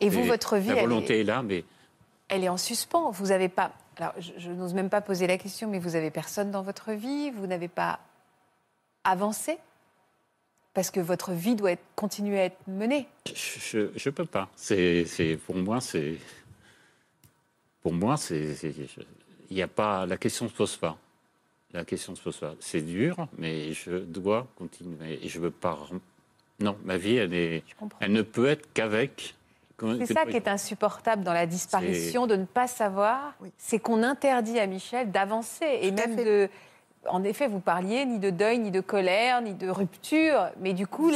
Et vous, votre vie, La elle volonté est- est là, mais Elle est en suspens. Vous n'avez pas. Alors, je, je n'ose même pas poser la question, mais vous avez personne dans votre vie. Vous n'avez pas avancé parce que votre vie doit être, continuer à être menée. Je ne peux pas. C'est, pour moi, c'est. Pour moi, c'est. Il n'y a pas. La question ne se pose pas. La question ne se pose pas. C'est dur, mais je dois continuer. Et je veux pas. Non, ma vie, elle, est, elle ne peut être qu'avec. C'est ça qui est insupportable dans la disparition, de ne pas savoir. C'est qu'on interdit à Michel d'avancer et même de. En effet, vous parliez ni de deuil, ni de colère, ni de rupture, mais du coup,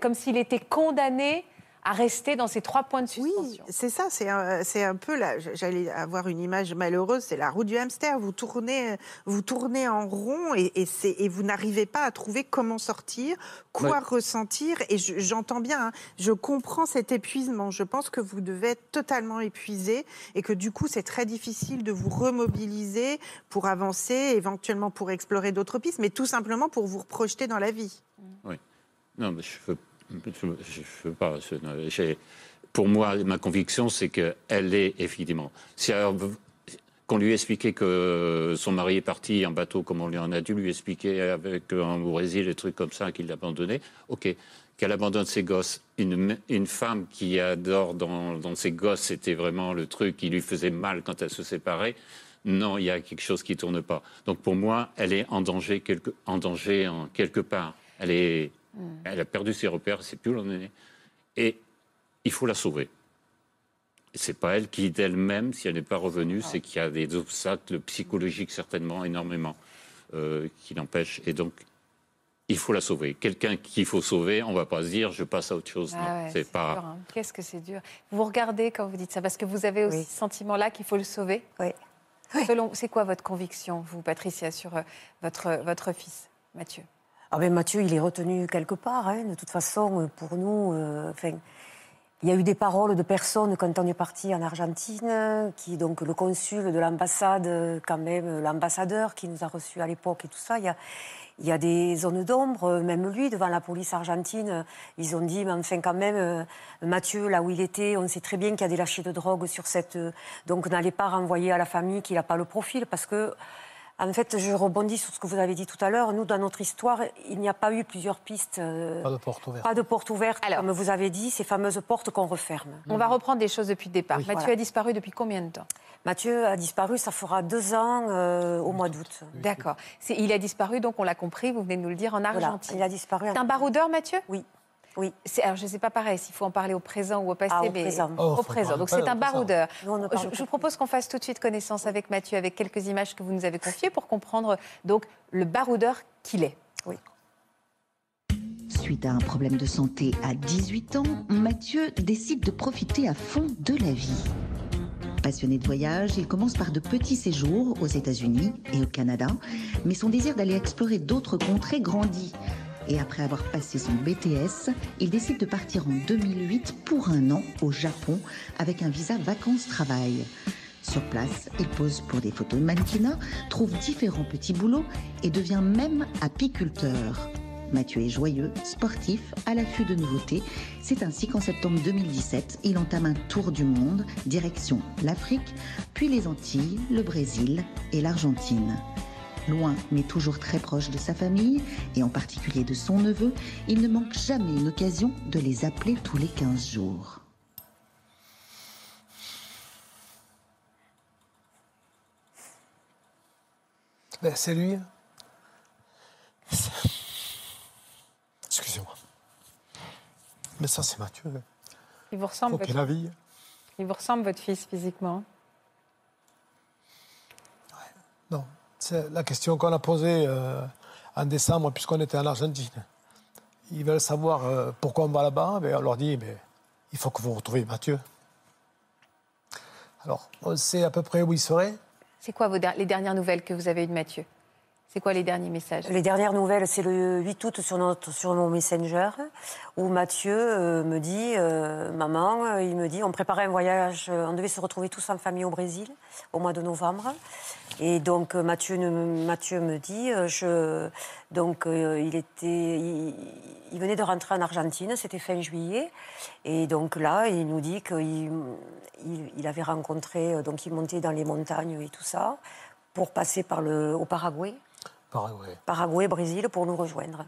comme s'il était condamné à rester dans ces trois points de suspension. C'est ça, c'est un, c'est un peu là. J'allais avoir une image malheureuse, c'est la roue du hamster. Vous tournez, vous tournez en rond et, et, c'est- et vous n'arrivez pas à trouver comment sortir, quoi Ouais. ressentir. Et je- j'entends bien, hein, je comprends cet épuisement. Je pense que vous devez être totalement épuisé et que du coup, c'est très difficile de vous remobiliser pour avancer, éventuellement pour explorer d'autres pistes, mais tout simplement pour vous reprojeter dans la vie. Oui. Non, mais je ne je, je pas. pour moi, ma conviction, c'est qu'elle est effectivement. Si qu'on lui expliquait que son mari est parti en bateau, comme on lui en a dû lui expliquer avec un au Brésil, des trucs comme ça, qu'il l'a abandonné, ok. Qu'elle abandonne ses gosses. Une, femme qui adore dans, ses gosses, c'était vraiment le truc qui lui faisait mal quand elle se séparait. Non, il y a quelque chose qui tourne pas. Donc pour moi, elle est en danger quelque, en en quelque part. Elle est, elle a perdu ses repères, c'est plus où l'on est. Et il faut la sauver. C'est pas elle qui d'elle-même, si elle n'est pas revenue, c'est qu'il y a des obstacles psychologiques certainement énormément euh, qui l'empêchent. Et donc il faut la sauver. Quelqu'un qu'il faut sauver, on va pas se dire je passe à autre chose. Ah non, ouais, c'est pas. hein. Qu'est-ce que c'est dur. Vous regardez quand vous dites ça, parce que vous avez aussi ce sentiment-là qu'il faut le sauver. Oui. Selon, c'est quoi votre conviction, vous, Patricia, sur euh, votre, votre fils, Mathieu? Ah ben Mathieu, il est retenu quelque part. hein. De toute façon, euh, pour nous, euh, il y a eu des paroles de personnes quand on est parti en Argentine, qui donc le consul de l'ambassade, quand même l'ambassadeur qui nous a reçus à l'époque et tout ça. Il y a, il y a des zones d'ombre, même lui, devant la police argentine, ils ont dit, mais enfin quand même, euh, Mathieu, là où il était, on sait très bien qu'il y a des lâchers de drogue sur cette... donc n'allez pas renvoyer à la famille qu'il n'a pas le profil, parce que en fait, je rebondis sur ce que vous avez dit tout à l'heure. Nous, dans notre histoire, il n'y a pas eu plusieurs pistes. euh, Pas de porte ouverte. Pas de porte ouverte, comme vous avez dit, ces fameuses portes qu'on referme. On va reprendre des choses depuis le départ. Mathieu Voilà. a disparu depuis combien de temps? Mathieu a disparu, ça fera deux ans euh, au mois d'août. D'accord. Il a disparu, donc on l'a compris, vous venez de nous le dire, en Voilà, Argentine. il a disparu. C'est un baroudeur, Mathieu? Oui. Oui. Alors, je ne sais pas pareil s'il faut en parler au présent ou au passé, Ah, au mais présent. au Oh, faut présent. Donc, c'est au un baroudeur. Nous, je vous propose qu'on fasse tout de suite connaissance avec Mathieu, avec quelques images que vous nous avez confiées pour comprendre donc le baroudeur qu'il est. Oui. Suite à un problème de santé à 18 ans, Mathieu décide de profiter à fond de la vie. Passionné de voyage, il commence par de petits séjours aux États-Unis et au Canada, mais son désir d'aller explorer d'autres contrées grandit. Et après avoir passé son BTS, il décide de partir en 2008 pour un an au Japon avec un visa vacances-travail. Sur place, il pose pour des photos de mannequinat, trouve différents petits boulots et devient même apiculteur. Mathieu est joyeux, sportif, à l'affût de nouveautés. C'est ainsi qu'en septembre 2017, il entame un tour du monde, direction l'Afrique, puis les Antilles, le Brésil et l'Argentine. Loin mais toujours très proche de sa famille, et en particulier de son neveu, il ne manque jamais une occasion de les appeler tous les 15 jours. Ben, c'est lui. Excusez-moi. Mais ça, c'est Mathieu. Il vous ressemble, votre... la vie. il vous ressemble votre fils physiquement Non. C'est la question qu'on a posée euh, en décembre, puisqu'on était en Argentine. Ils veulent savoir euh, pourquoi on va là-bas. Ben, on leur dit mais il faut que vous retrouviez Mathieu. Alors, on sait à peu près où il serait. C'est quoi vos les dernières nouvelles que vous avez eues de Mathieu? C'est quoi les derniers messages? Les dernières nouvelles, c'est le 8 août sur, notre, sur mon Messenger, où Mathieu euh, me dit, euh, maman, euh, il me dit, on préparait un voyage, on devait se retrouver tous en famille au Brésil au mois de novembre. Et donc Mathieu, me dit, je, donc il était, il, venait de rentrer en Argentine, c'était fin juillet, et donc là, il nous dit qu'il il, il avait rencontré, donc il montait dans les montagnes et tout ça, pour passer par le, au Paraguay. Paraguay. Paraguay, Brésil, pour nous rejoindre.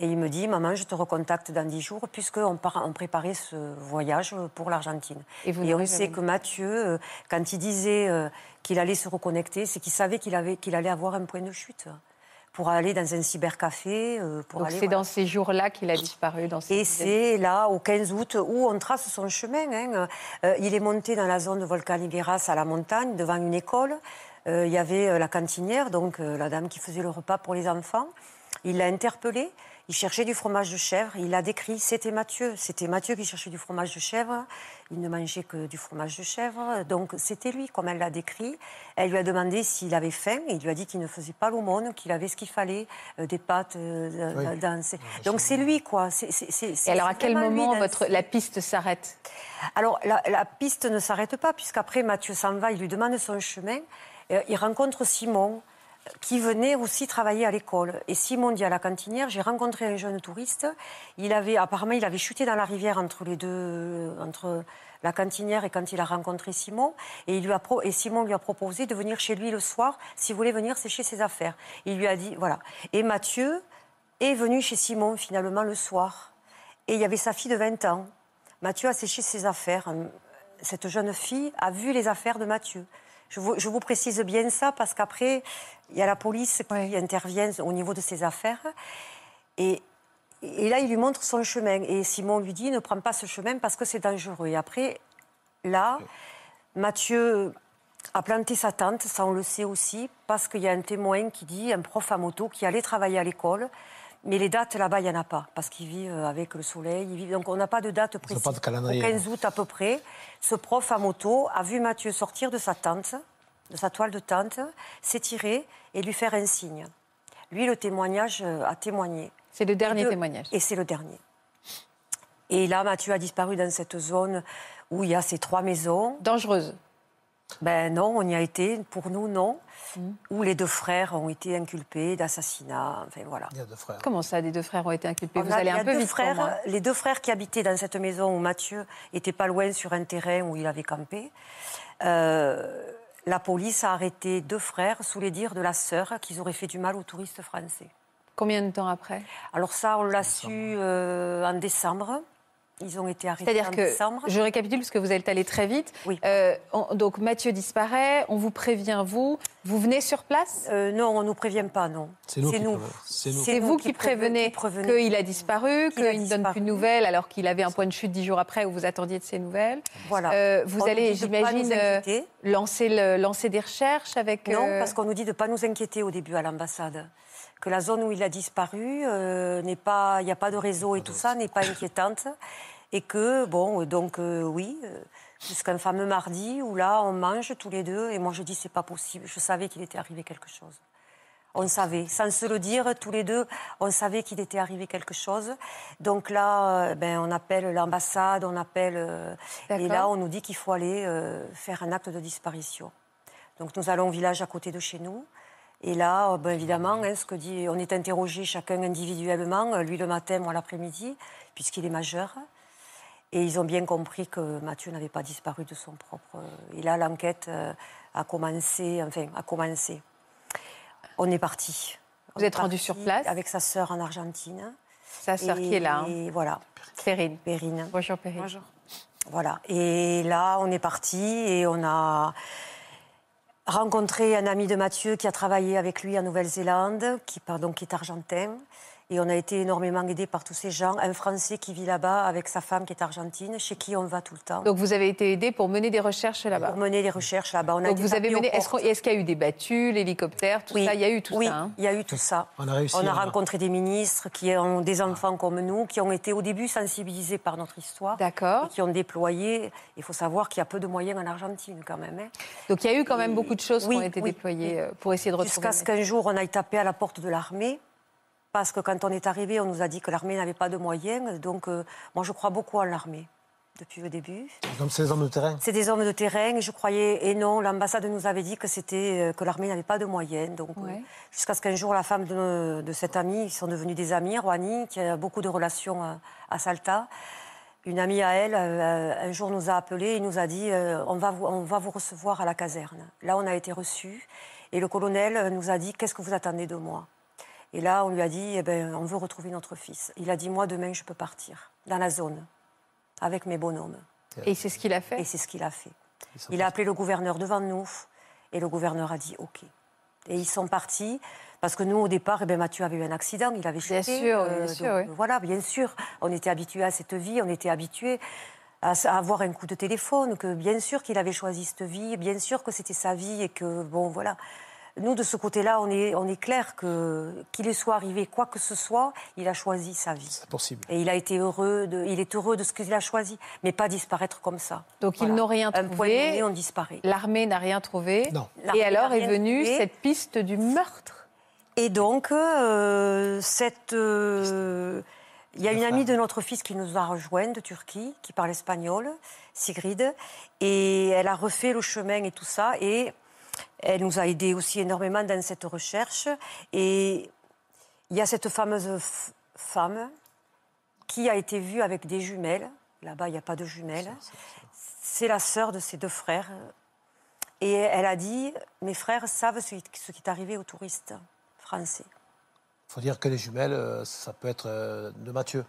Et il me dit, maman, je te recontacte dans dix jours, puisqu'on on préparait ce voyage pour l'Argentine. Et vous on sait que Mathieu, euh, quand il disait euh, qu'il allait se reconnecter, c'est qu'il savait qu'il avait- qu'il allait avoir un point de chute pour aller dans un cybercafé, euh, pour Donc c'est voilà. dans ces jours-là qu'il a disparu dans ces Et c'est là, au 15 août, où on trace son chemin. hein. Euh, il est monté dans la zone de Volcan Higueras à la montagne, devant une école. Euh, il y avait euh, la cantinière, donc euh, la dame qui faisait le repas pour les enfants. Il l'a interpellé. Il cherchait du fromage de chèvre. Il a décrit, c'était Mathieu. C'était Mathieu qui cherchait du fromage de chèvre. Il ne mangeait que du fromage de chèvre. Donc c'était lui, comme elle l'a décrit. Elle lui a demandé s'il avait faim. Il lui a dit qu'il ne faisait pas l'aumône, qu'il avait ce qu'il fallait, euh, des pâtes euh, Oui. dans ses- Donc c'est lui, quoi. C'est- c'est- c'est- Et alors à quel lui moment votre, la piste s'arrête? Alors, la, la piste ne s'arrête pas, puisqu'après, Mathieu s'en va, il lui demande son chemin. Euh, il rencontre Simon, euh, qui venait aussi travailler à l'école. Et Simon dit à la cantinière, j'ai rencontré un jeune touriste. Il avait, apparemment, il avait chuté dans la rivière entre les deux, euh, entre la cantinière et quand il a rencontré Simon. Et, et Simon lui a proposé de venir chez lui le soir, s'il voulait venir sécher ses affaires. Il lui a dit, voilà. Et Mathieu est venu chez Simon, finalement, le soir. Et il y avait sa fille de 20 ans. Mathieu a séché ses affaires. Cette jeune fille a vu les affaires de Mathieu. Je vous, je vous précise bien ça parce qu'après, il y a la police qui intervient au niveau de ses affaires. Et, et là, il lui montre son chemin. Et Simon lui dit ne prends pas ce chemin parce que c'est dangereux. Et après, là, Mathieu a planté sa tente, ça on le sait aussi, parce qu'il y a un témoin qui dit, un prof à moto, qui allait travailler à l'école. Mais les dates là-bas, il n'y en a pas, parce qu'ils vivent avec le soleil. ils vivent- Donc on n'a pas de date précise. pas de calendrier. Au 15 août à peu près, ce prof à moto a vu Mathieu sortir de sa tente, de sa toile de tente, s'étirer et lui faire un signe. Lui, le témoignage euh, a témoigné. C'est le dernier Et de- témoignage. Et c'est le dernier. Et là, Mathieu a disparu dans cette zone où il y a ces trois maisons. Dangereuse. Ben non, on y a été, pour nous, non. Où les deux frères ont été inculpés d'assassinat. Enfin, voilà. Il y a deux frères. Comment ça, les deux frères ont été inculpés? On Vous a- allez un peu vite frères, pour moi. Les deux frères qui habitaient dans cette maison où Mathieu était pas loin sur un terrain où il avait campé. euh, la police a arrêté deux frères sous les dires de la sœur qu'ils auraient fait du mal aux touristes français. Combien de temps après? Alors ça, on l'a su euh, en décembre. Ils ont été arrêtés C'est-à-dire en que, décembre. je récapitule parce que vous êtes allé très vite. Oui. Euh, on- donc Mathieu disparaît, on vous prévient, vous. Vous venez sur place? Euh, non, on ne nous prévient pas, non. C'est nous. C'est nous. C'est nous vous qui qui prévenez prévenez- qui prévenez. qu'il a disparu, Qu'il ne donne plus de nouvelles alors qu'il avait un point de chute dix jours après où vous attendiez de ses nouvelles. Voilà. Euh, vous On allez, j'imagine, euh, lancer, lancer des recherches avec... Non, euh, parce qu'on nous dit de ne pas nous inquiéter au début à l'ambassade. Que la zone où il a disparu euh, n'est pas, il n'y a pas de réseau et tout ça n'est pas inquiétante. Et que, bon, euh, donc euh, oui, euh, jusqu'un fameux mardi où là, on mange tous les deux. Et moi, je dis, c'est pas possible. Je savais qu'il était arrivé quelque chose. On savait, sans se le dire, tous les deux, on savait qu'il était arrivé quelque chose. Donc là, euh, ben, on appelle l'ambassade, on appelle. et là, on nous dit qu'il faut aller faire un acte de disparition. Donc nous allons au village à côté de chez nous. Et là, euh, ben, évidemment, hein, ce que dit, on est interrogé chacun individuellement, euh, lui le matin, moi l'après-midi, puisqu'il est majeur. Et ils ont bien compris que Mathieu n'avait pas disparu de son propre. Et là, l'enquête euh, a commencé. Enfin, a commencé. On est parti. Vous êtes rendu sur place Avec sa sœur en Argentine. Sa sœur qui est là. hein. Et voilà. Perrine. Perrine. Bonjour Perrine. Bonjour. Voilà. Et là, on est parti et on a rencontré un ami de Mathieu qui a travaillé avec lui en Nouvelle-Zélande, qui, pardon, qui est argentin. Et on a été énormément aidés par tous ces gens. Un Français qui vit là-bas avec sa femme qui est argentine, chez qui on va tout le temps. Donc vous avez été aidé pour mener des recherches là-bas. pour mener les recherches là-bas. On a Donc vous avez mené. Est-ce qu'il y a eu des battues, l'hélicoptère, tout Oui. ça? Il y a eu tout oui, ça. hein il y a eu tout ça. On a réussi On a à- rencontré des ministres qui ont des enfants comme nous, qui ont été au début sensibilisés par notre histoire. D'accord. Et qui ont déployé. Il faut savoir qu'il y a peu de moyens en Argentine quand même. hein. Donc il y a eu quand même beaucoup de choses Oui, qui ont été oui, déployées oui. euh, pour essayer de retrouver. Jusqu'à ce qu'un jour, on aille taper à la porte de l'armée. Parce que quand on est arrivé, on nous a dit que l'armée n'avait pas de moyens. Donc, euh, moi, je crois beaucoup en l'armée depuis le début. Comme c'est les hommes de terrain. C'est des hommes de terrain, et je croyais. Et non, l'ambassade nous avait dit que c'était euh, que l'armée n'avait pas de moyens. Donc, euh, jusqu'à ce qu'un jour, la femme de, de cet ami, ils sont devenus des amis, Rouani, qui a beaucoup de relations à, à Salta. Une amie à elle, euh, un jour, nous a appelés et nous a dit euh, on, va vous, on va vous recevoir à la caserne. Là, on a été reçus. Et le colonel nous a dit qu'est-ce que vous attendez de moi? Et là, on lui a dit eh ben, on veut retrouver notre fils. Il a dit moi, demain, je peux partir dans la zone avec mes bonhommes. Et c'est ce qu'il a fait. Et c'est ce qu'il a fait. Il a appelé le gouverneur devant nous et le gouverneur a dit OK. Et ils sont partis parce que nous, au départ, eh ben, Mathieu avait eu un accident, il avait Bien chuté. sûr, bien sûr, donc, oui. Voilà, bien sûr. On était habitués à cette vie, on était habitués à avoir un coup de téléphone, que bien sûr qu'il avait choisi cette vie, bien sûr que c'était sa vie et que, bon, voilà. Nous, de ce côté-là, on est, on est clair que qu'il lui soit arrivé quoi que ce soit, il a choisi sa vie. C'est possible. Et il a été heureux, de, il est heureux de ce qu'il a choisi, mais pas disparaître comme ça. Donc Voilà. ils n'ont rien Un point trouvé. donné, on disparaît. L'armée n'a rien trouvé. Non. Et alors est venue trouvé. cette piste du meurtre. Et donc, euh, cette, euh, il y a une amie de notre fils qui nous a rejoint de Turquie, qui parle espagnol, Sigrid, et elle a refait le chemin et tout ça, et elle nous a aidés aussi énormément dans cette recherche. Et il y a cette fameuse femme qui a été vue avec des jumelles. Là-bas, il n'y a pas de jumelles. C'est la sœur de ses deux frères. Et elle a dit, mes frères savent ce qui ce qui est arrivé aux touristes français. Il faut dire que les jumelles, euh, ça peut être euh, de Mathieu.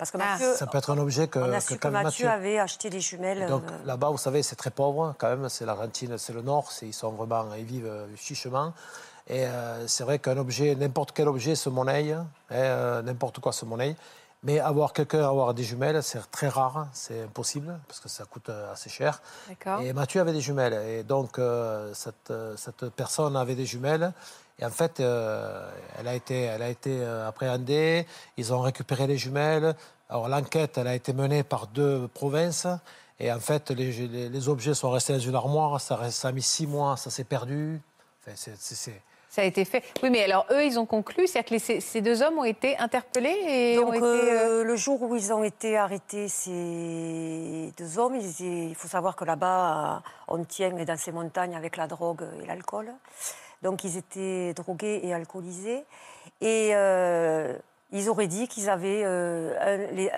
Parce que Ah. Mathieu, Ça peut être un objet que, on a su que Mathieu avait acheté des jumelles. Et Donc euh, là-bas, vous savez, c'est très pauvre quand même. C'est l'Argentine, c'est le Nord. c'est- Ils sont vraiment, ils vivent euh, chichement. Et euh, c'est vrai qu'un objet, n'importe quel objet se monnaie, hein, euh, n'importe quoi se monnaie. Mais avoir quelqu'un avoir des jumelles, c'est très rare, c'est impossible parce que ça coûte assez cher. Et Mathieu avait des jumelles. Et donc, cette, cette personne avait des jumelles. Et en fait, euh, elle a été, elle a été euh, appréhendée. Ils ont récupéré les jumelles. Alors, l'enquête, elle a été menée par deux provinces. Et en fait, les, les- les objets sont restés dans une armoire. Ça, reste- ça a mis six mois, ça s'est perdu. Enfin, c'est- Ça a été fait. Oui, mais alors eux, ils ont conclu, c'est-à-dire que les- ces, ces deux hommes ont été interpellés et Donc, ont été. euh, euh, le jour où ils ont été arrêtés, ces deux hommes, ils il faut savoir que là-bas, on tient dans ces montagnes avec la drogue et l'alcool. Donc, ils étaient drogués et alcoolisés. Et euh, ils auraient dit qu'ils avaient. euh, un- les,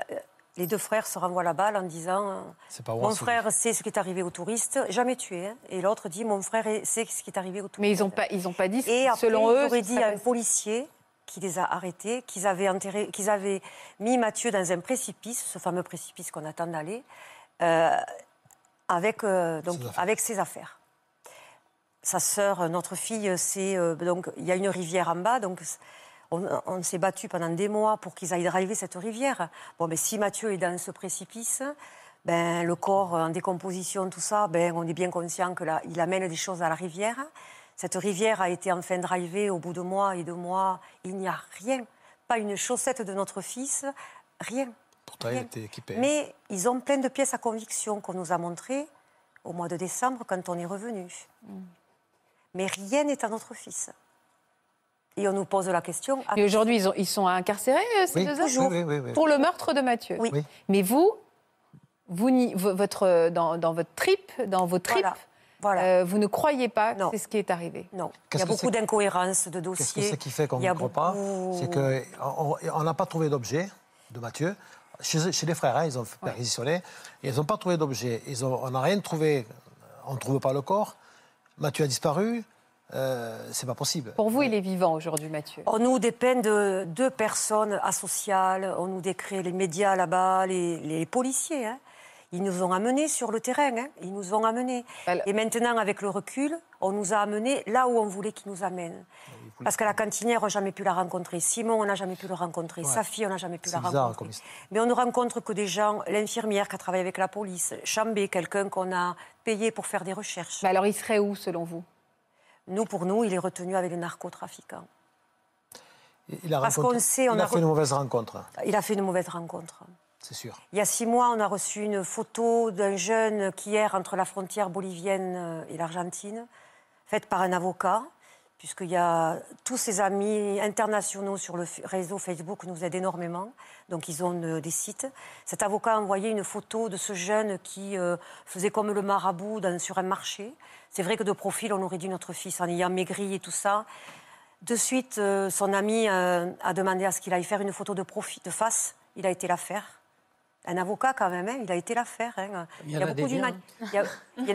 les deux frères se renvoient la balle en disant euh, pas. Mon frère sait ce qui est arrivé aux touristes, jamais tué. hein. Et l'autre dit Mon frère sait ce qui est arrivé aux touristes. Mais ils n'ont pas, ils ont pas dit. Et après, selon ils eux, auraient ce dit à un policier qui les a arrêtés, qu'ils avaient, enterré, qu'ils avaient mis Mathieu dans un précipice, ce fameux précipice qu'on attend d'aller, euh, avec, euh, donc, avec ses affaires. Sa sœur, notre fille, c'est euh, donc il y a une rivière en bas, donc on, on s'est battu pendant des mois pour qu'ils aillent driver cette rivière. Bon, mais si Mathieu est dans ce précipice, ben le corps en décomposition, tout ça, ben on est bien conscient que là, il amène des choses à la rivière. Cette rivière a été enfin drivée au bout de mois et de mois. Il n'y a rien, pas une chaussette de notre fils, rien. Pourtant, il rien. était équipé. Mais ils ont plein de pièces à conviction qu'on nous a montrées au mois de décembre quand on est revenu. Mais rien n'est à notre fils. Et on nous pose la question. Et aujourd'hui, ils, ont- ils sont incarcérés, euh, ces Oui, deux toujours. oui, oui, oui. Pour le meurtre de Mathieu. Mais vous, vous votre, dans, dans votre trip, dans vos tripes, Voilà. Voilà. Euh, vous ne croyez pas Non. que c'est ce qui est arrivé Non. Il y Qu'est-ce a que beaucoup d'incohérences de Qu'est-ce dossiers. que c'est qui fait qu'on ne croit pas C'est qu'on n'a pas trouvé d'objet de Mathieu. Chez, chez les frères, hein, ils ont perquisitionné. Et ils n'ont pas trouvé d'objet. Ils ont- On n'a rien trouvé. On ne trouve pas le corps. Mathieu a disparu. Euh, c'est pas possible. Pour vous, il est vivant aujourd'hui, Mathieu? On nous dépeint de deux personnes asociales, on nous décrit les médias là-bas, les, les policiers. hein. Ils nous ont amenés sur le terrain, hein. ils nous ont amenés. Alors- Et maintenant, avec le recul, on nous a amenés là où on voulait qu'ils nous amènent. Parce que la cantinière, on n'a jamais pu la rencontrer. Simon, on n'a jamais pu le rencontrer. Sa fille, on n'a jamais pu C'est la bizarre, rencontrer. comme. Mais on ne rencontre que des gens, l'infirmière qui a travaillé avec la police, Chambé, quelqu'un qu'on a payé pour faire des recherches. Mais alors, il serait où, selon vous? Nous, pour nous, il est retenu avec les narcotrafiquants. Il a, Parce rencontré- qu'on sait, on il a a fait re- une mauvaise rencontre, Il a fait une mauvaise rencontre. c'est sûr. Il y a six mois, on a reçu une photo d'un jeune qui erre entre la frontière bolivienne et l'Argentine, faite par un avocat, puisqu'il y a tous ses amis internationaux sur le réseau Facebook nous aident énormément. Donc ils ont euh, des sites. Cet avocat a envoyé une photo de ce jeune qui euh, faisait comme le marabout sur un marché. C'est vrai que de profil, on aurait dit notre fils en ayant maigri et tout ça. De suite, euh, son ami a demandé à ce qu'il aille faire une photo de profil, de face. Il a été la faire. Un avocat quand même, hein, il a été la faire. hein. Il il y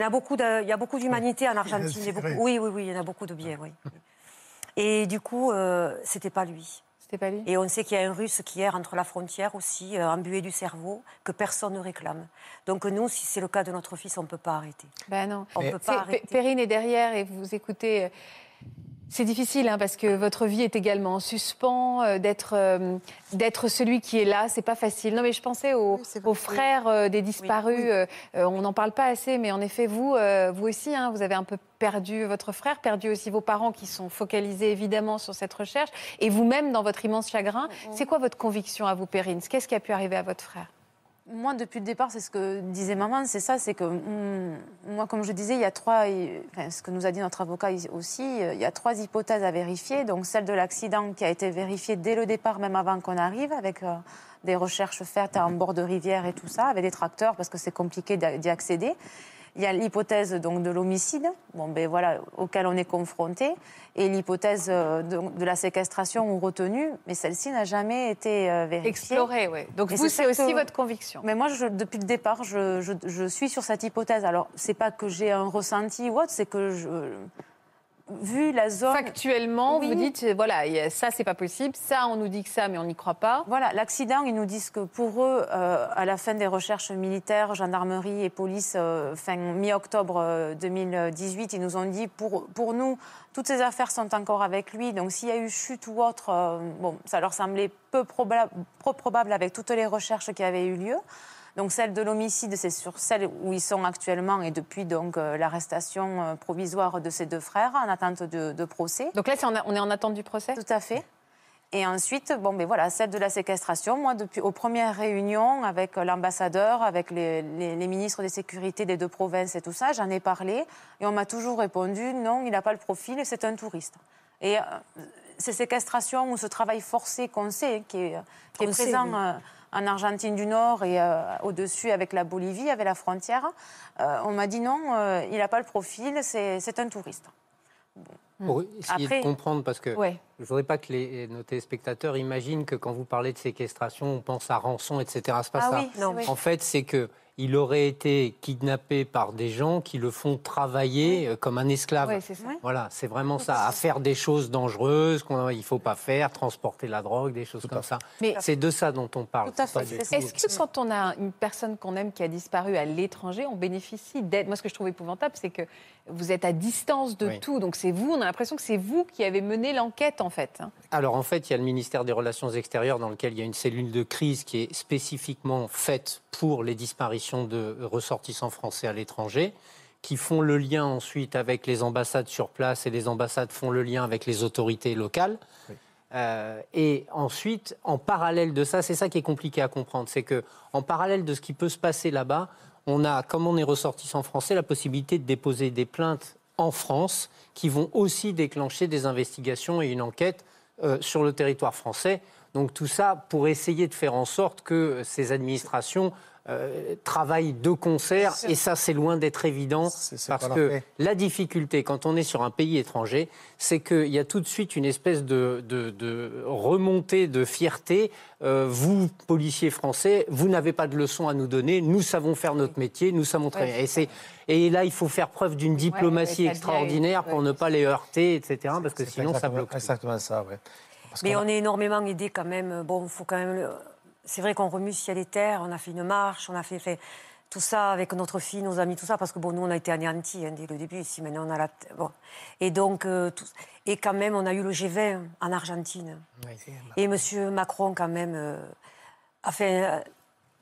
a- beaucoup de- il y a beaucoup d'humanité en Argentine. Il y a beaucoup- oui, oui, oui, il y en a beaucoup de biens, oui. Et du coup, euh, c'était pas lui. C'était pas lui Et on sait qu'il y a un Russe qui erre entre la frontière aussi, euh, embué du cerveau, que personne ne réclame. Donc nous, si c'est le cas de notre fils, on ne peut pas arrêter. Ben non. On ne peut pas arrêter. Perrine est derrière et vous écoutez. C'est difficile hein, parce que votre vie est également en suspens. euh, d'être euh, d'être celui qui est là, c'est pas facile. Non, mais je pensais aux, Oui, frères euh, des disparus. Oui, oui. on n'en parle pas assez, mais en effet, vous, vous aussi, hein, vous avez un peu perdu votre frère, perdu aussi vos parents qui sont focalisés évidemment sur cette recherche, et vous-même dans votre immense chagrin. C'est quoi votre conviction à vous, Perrine? Qu'est-ce qui a pu arriver à votre frère? Moi, depuis le départ, c'est ce que disait maman, c'est ça, c'est que hum, moi, comme je disais, il y a trois, enfin, ce que nous a dit notre avocat aussi, euh, il y a trois hypothèses à vérifier. Donc celle de l'accident qui a été vérifiée dès le départ, même avant qu'on arrive, avec euh, des recherches faites en bord de rivière et tout ça, avec des tracteurs, parce que c'est compliqué d'y accéder. Il y a l'hypothèse donc de l'homicide, bon ben voilà, auquel on est confronté, et l'hypothèse euh, de, de la séquestration ou retenue, mais celle-ci n'a jamais été euh, vérifiée. Explorer, oui. Donc vous, c'est aussi que- votre conviction. Mais moi, je- depuis le départ, je, je- je suis sur cette hypothèse. Alors, c'est pas que j'ai un ressenti ou autre, c'est que je, vu la zone. Factuellement, Oui. vous dites, euh, voilà, ça, c'est pas possible. Ça, on nous dit que ça, mais on n'y croit pas. Voilà, l'accident, ils nous disent que pour eux, euh, à la fin des recherches militaires, gendarmerie et police, euh, fin mi-octobre euh, 2018, ils nous ont dit pour, pour nous, toutes ces affaires sont encore avec lui. Donc s'il y a eu chute ou autre, euh, bon, ça leur semblait peu probable avec toutes les recherches qui avaient eu lieu. Donc celle de l'homicide, c'est sur celle où ils sont actuellement et depuis donc euh, l'arrestation euh, provisoire de ces deux frères en attente de, de procès. Donc là, en on est en attente du procès? Tout à fait. Et ensuite, bon, ben voilà, celle de la séquestration. Moi, depuis aux premières réunions avec l'ambassadeur, avec les, les- les ministres des sécurités des deux provinces et tout ça, j'en ai parlé et on m'a toujours répondu non, il n'a pas le profil, c'est un touriste. Et euh, ces séquestrations ou ce travail forcé qu'on sait, qui est, qui est On sait, présent oui. euh, en Argentine du Nord et euh, au-dessus avec la Bolivie, avec la frontière, euh, on m'a dit non, euh, il n'a pas le profil, c'est un touriste. Pour essayer Après- de comprendre, parce que Ouais. je ne voudrais pas que les, nos téléspectateurs imaginent que quand vous parlez de séquestration, on pense à rançon, etc. C'est pas Ah ça. oui, Non. oui. En fait, c'est que il aurait été kidnappé par des gens qui le font travailler euh, comme un esclave. Oui, c'est ça. Voilà, c'est vraiment ça, à faire des choses dangereuses qu'il ne faut pas faire, transporter la drogue, des choses comme ça. Mais- c'est de ça dont on parle. Tout à fait. Est-ce que quand on a une personne qu'on aime qui a disparu à l'étranger, on bénéficie d'aide Moi, ce que je trouve épouvantable, c'est que vous êtes à distance de Oui. tout. Donc c'est vous, on a l'impression que c'est vous qui avez mené l'enquête, en fait. hein. Alors en fait, il y a le ministère des Relations extérieures dans lequel il y a une cellule de crise qui est spécifiquement faite pour les disparitions de ressortissants français à l'étranger, qui font le lien ensuite avec les ambassades sur place et les ambassades font le lien avec les autorités locales. Euh, et ensuite, en parallèle de ça, c'est ça qui est compliqué à comprendre, c'est que en parallèle de ce qui peut se passer là-bas, on a, comme on est ressortissant français, la possibilité de déposer des plaintes en France qui vont aussi déclencher des investigations et une enquête euh, sur le territoire français Donc tout ça pour essayer de faire en sorte que ces administrations euh, travaillent de concert. Et ça, c'est loin d'être évident. ce Parce que la difficulté, quand on est sur un pays étranger, c'est qu'il y a tout de suite une espèce de, de- de remontée de fierté. Euh, vous, policiers français, vous n'avez pas de leçons à nous donner. Nous savons faire notre métier. Nous savons très bien. Et, et là, il faut faire preuve d'une diplomatie ouais, extraordinaire pour ne pas les heurter, etc. Parce que sinon, ça bloque. Exactement ça, ouais. Parce Mais a- on est énormément aidés quand même. Bon, faut quand même. le- C'est vrai qu'on remue ciel et terre. On a fait une marche, on a fait, fait tout ça avec notre fille, nos amis, tout ça, parce que bon, nous on a été anéantis hein, dès le début. Ici, maintenant on a la. Bon. Et donc, euh, tout- et quand même, on a eu le G20 en Argentine. Et M. Macron, quand même, euh, a fait, euh,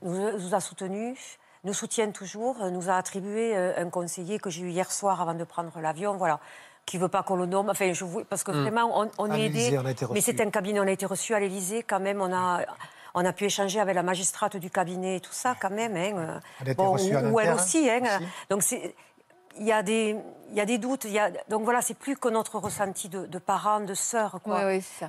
nous, nous a soutenus, nous soutient toujours, nous a attribué un conseiller que j'ai eu hier soir avant de prendre l'avion, voilà, qui veut pas qu'on le nomme. Enfin, je vous, parce que Hmm. vraiment, on, on est aidé. on a été Mais reçus. c'est un cabinet, on a été reçu à l'Élysée, quand même, on a. On a pu échanger avec la magistrate du cabinet et tout ça, quand même. Hein. On a été reçus à ou, ou elle aussi. Hein. aussi. Donc, c'est- il y, a des, il y a des doutes. il Y a, donc, voilà, c'est plus que notre ressenti de, de parents, de sœurs. quoi.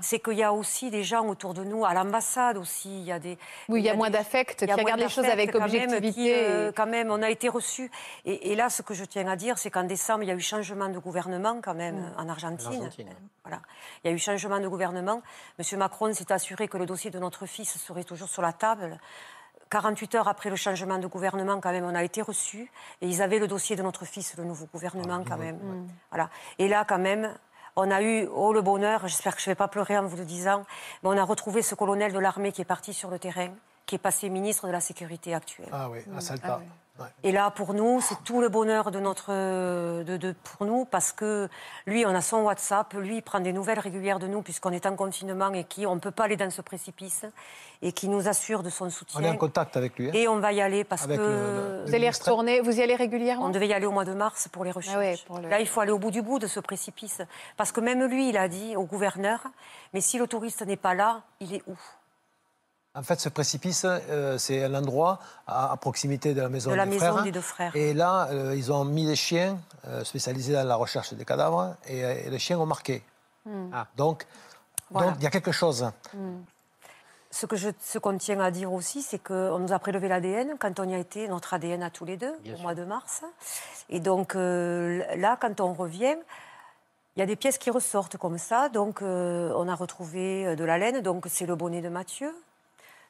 C'est qu'il y a aussi des gens autour de nous, à l'ambassade aussi. Il y a des, Oui, il y a moins d'affect, qui moins regarde les choses avec quand même, objectivité. qui, euh, quand même, on a été reçus. Et, et là, ce que je tiens à dire, c'est qu'en décembre, il y a eu changement de gouvernement quand même Mm. en Argentine. Argentine. Voilà. Il y a eu changement de gouvernement. Monsieur Macron s'est assuré que le dossier de notre fils serait toujours sur la table. 48 heures après le changement de gouvernement, quand même, on a été reçus. Et ils avaient le dossier de notre fils, le nouveau gouvernement, quand même. Voilà. Et là, quand même, on a eu, oh le bonheur, j'espère que je ne vais pas pleurer en vous le disant, mais on a retrouvé ce colonel de l'armée qui est parti sur le terrain, qui est passé ministre de la Sécurité actuelle. Ah oui, à Salta. Ouais. Et là, pour nous, c'est tout le bonheur de notre, de, de- pour nous, parce que lui, on a son WhatsApp, lui, il prend des nouvelles régulières de nous, puisqu'on est en confinement et qui, on ne peut pas aller dans ce précipice, et qui nous assure de son soutien. On est en contact avec lui. hein. Et on va y aller parce Avec que le- le- Vous allez y retourner, vous y allez régulièrement on devait y aller au mois de mars pour les recherches. Ah ouais, pour le- Là, il faut aller au bout du bout de ce précipice. Parce que même lui, il a dit au gouverneur, mais si le touriste n'est pas là, il est où? En fait, ce précipice, euh, c'est un endroit à, à proximité de la maison, De la des, maison frères. des deux frères. Et là, euh, ils ont mis des chiens euh, spécialisés dans la recherche des cadavres et, et les chiens ont marqué. Ah. Donc, Voilà. donc, il y a quelque chose. Ce que je- ce qu'on tient à dire aussi, c'est qu'on nous a prélevé l'ADN quand on y a été, notre ADN à tous les deux, Bien au sûr. mois de mars. Et donc là, quand on revient, il y a des pièces qui ressortent comme ça. Donc euh, on a retrouvé de la laine, donc c'est le bonnet de Mathieu.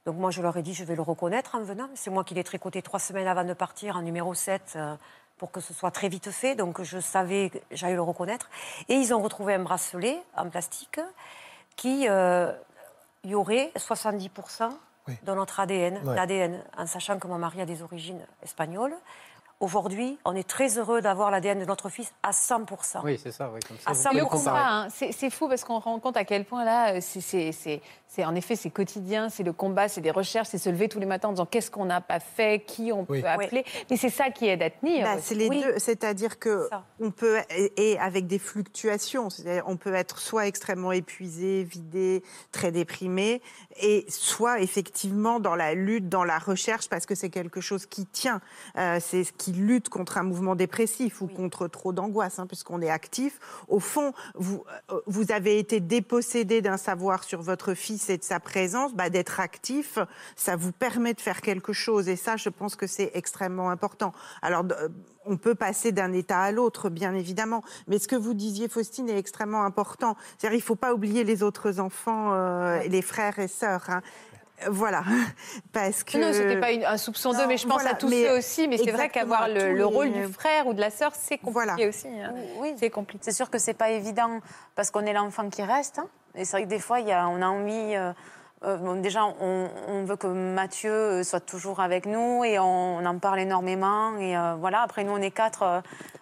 Donc moi, je leur ai dit, je vais le reconnaître en venant. C'est moi qui l'ai tricoté trois semaines avant de partir en numéro 7 euh, pour que ce soit très vite fait. Donc je savais que j'allais le reconnaître. Et ils ont retrouvé un bracelet en plastique qui euh, y aurait 70% Oui. de notre ADN, Ouais. l'ADN, en sachant que mon mari a des origines espagnoles. Aujourd'hui, on est très heureux d'avoir l'ADN de notre fils à 100%. Oui, c'est ça. oui, comme ça, vous ça, pouvez Le le combat, hein, c'est c'est fou parce qu'on rend compte à quel point là, euh, c'est- c'est c'est- c'est- en effet c'est quotidien, c'est le combat, c'est des recherches, c'est se lever tous les matins en disant qu'est-ce qu'on n'a pas fait, qui on Oui. peut appeler. Mais c'est ça qui aide à tenir. Bah, c'est les Oui. deux, c'est-à-dire que Ça. on peut et et avec des fluctuations, c'est-à-dire on peut être soit extrêmement épuisé, vidé, très déprimé, et soit effectivement dans la lutte, dans la recherche, parce que c'est quelque chose qui tient, Euh, c'est ce qui lutte contre un mouvement dépressif ou contre trop d'angoisse, hein, puisqu'on est actif. Au fond, vous euh, vous avez été dépossédé d'un savoir sur votre fils et de sa présence, bah, d'être actif, ça vous permet de faire quelque chose, et ça, je pense que c'est extrêmement important. Alors de- on peut passer d'un état à l'autre, bien évidemment. Mais ce que vous disiez, Faustine, est extrêmement important. C'est-à-dire, il ne faut pas oublier les autres enfants, euh, les frères et sœurs. hein. Voilà. Parce que. Non, c'était pas une- un soupçon d'eux, mais je pense voilà, à tous mais ceux aussi. Mais c'est vrai qu'avoir le, rôle les- du frère ou de la sœur, c'est compliqué Voilà. aussi. hein. Oui, C'est compliqué. C'est sûr que c'est pas évident parce qu'on est l'enfant qui reste. hein. Et c'est vrai que des fois, il y a, on a envie. euh, euh, bon, déjà, on, on veut que Mathieu euh, soit toujours avec nous et on, on en parle énormément. Et euh, voilà, après, nous, on est quatre. euh,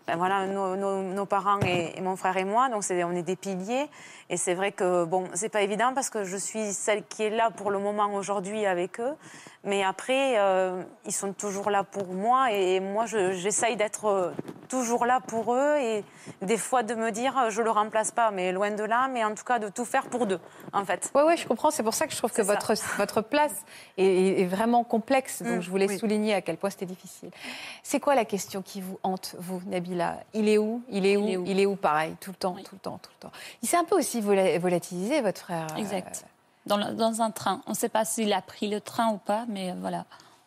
ben voilà, nos, nos- nos parents et, et mon frère et moi. Donc, c'est, on est des piliers. Et c'est vrai que, bon, c'est pas évident parce que je suis celle qui est là pour le moment aujourd'hui avec eux. Mais après, euh, ils sont toujours là pour moi et moi, je- j'essaye d'être euh, toujours là pour eux et des fois de me dire, euh, je le remplace pas, mais loin de là, mais en tout cas de tout faire pour deux, en fait. Oui, ouais, je comprends. C'est pour ça que je trouve que ça. votre, votre place est, vraiment complexe. Donc, Mm, je voulais oui. souligner à quel point c'était difficile. C'est quoi la question qui vous hante, vous, Nabila? Il est où? Il est où Il est où? Il est où? Pareil, tout le temps, Oui. tout le temps, tout le temps. Il s'est un peu aussi vola- volatilisé, votre frère. euh, Exact. dans, le- dans un train. On ne sait pas s'il a pris le train ou pas, mais euh, voilà.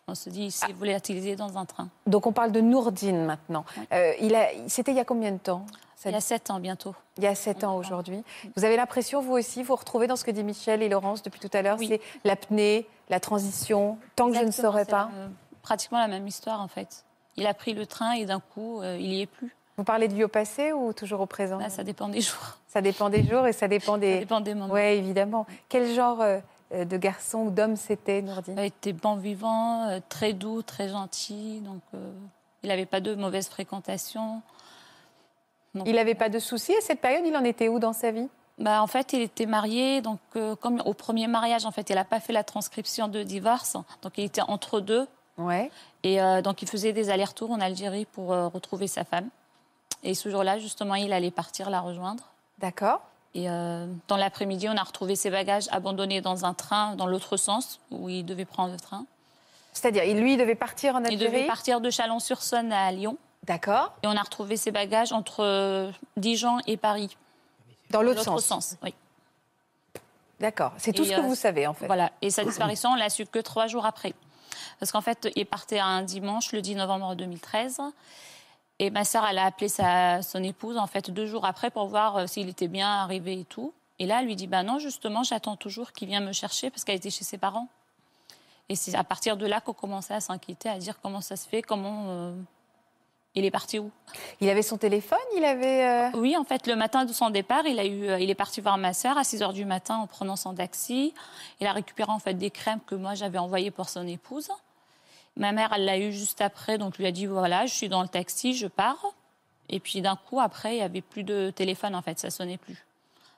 On se dit s'il voulait l'utiliser dans un train. Donc on parle de Nourdine maintenant. Euh, il a, C'était il y a combien de temps Il y a sept ans bientôt. Il y a sept ans aujourd'hui. Vous avez l'impression, vous aussi, vous retrouvez dans ce que dit Michel et Laurence depuis tout à l'heure, c'est l'apnée, la transition, tant que je ne saurais pas. la- pratiquement la même histoire en fait. Il a pris le train et d'un coup, euh, il y est plus. Vous parlez de lui au passé ou toujours au présent? Là, ça dépend des jours. Ça dépend des jours et ça dépend des. Ça dépend des moments. Oui, évidemment. Quel genre euh, de garçon ou d'homme c'était, Nourdine Il était bon vivant, euh, très doux, très gentil. Donc, euh, il n'avait pas de mauvaise fréquentation. Il n'avait pas de soucis à cette période? Il en était où dans sa vie? Bah, en fait, il était marié, donc euh, comme au premier mariage, en fait, il n'a pas fait la transcription de divorce, donc il était entre deux. Ouais. Et euh, donc il faisait des allers-retours en Algérie pour euh, retrouver sa femme. Et ce jour-là, justement, il allait partir la rejoindre. D'accord. Et euh, dans l'après-midi, on a retrouvé ses bagages abandonnés dans un train dans l'autre sens où il devait prendre le train. C'est-à-dire, lui, il devait partir en Il Algérie devait partir de Chalon-sur-Saône à Lyon. D'accord. Et on a retrouvé ses bagages entre euh, Dijon et Paris. Dans l'autre sens. oui. D'accord. C'est tout Et, ce que euh, vous savez, en fait. Voilà. Et sa disparition, on l'a su que trois jours après. Parce qu'en fait, il partait un dimanche, le 10 novembre 2013. Et ma sœur, elle a appelé sa, son épouse, en fait, deux jours après pour voir euh, s'il était bien arrivé et tout. Et là, elle lui dit, bah non, justement, j'attends toujours qu'il vienne me chercher parce qu'elle était chez ses parents. Et c'est à partir de là qu'on commençait à s'inquiéter, à dire comment ça se fait, comment... euh, il est parti où Il avait son téléphone Il avait. euh, Oui, en fait, le matin de son départ, il, a eu, il est parti voir ma sœur à 6 h du matin en prenant son taxi. Il a récupéré en fait des crèmes que moi j'avais envoyées pour son épouse. Ma mère, elle l'a eu juste après, donc lui a dit voilà, je suis dans le taxi, je pars. Et puis d'un coup, après, il n'y avait plus de téléphone en fait, ça sonnait plus.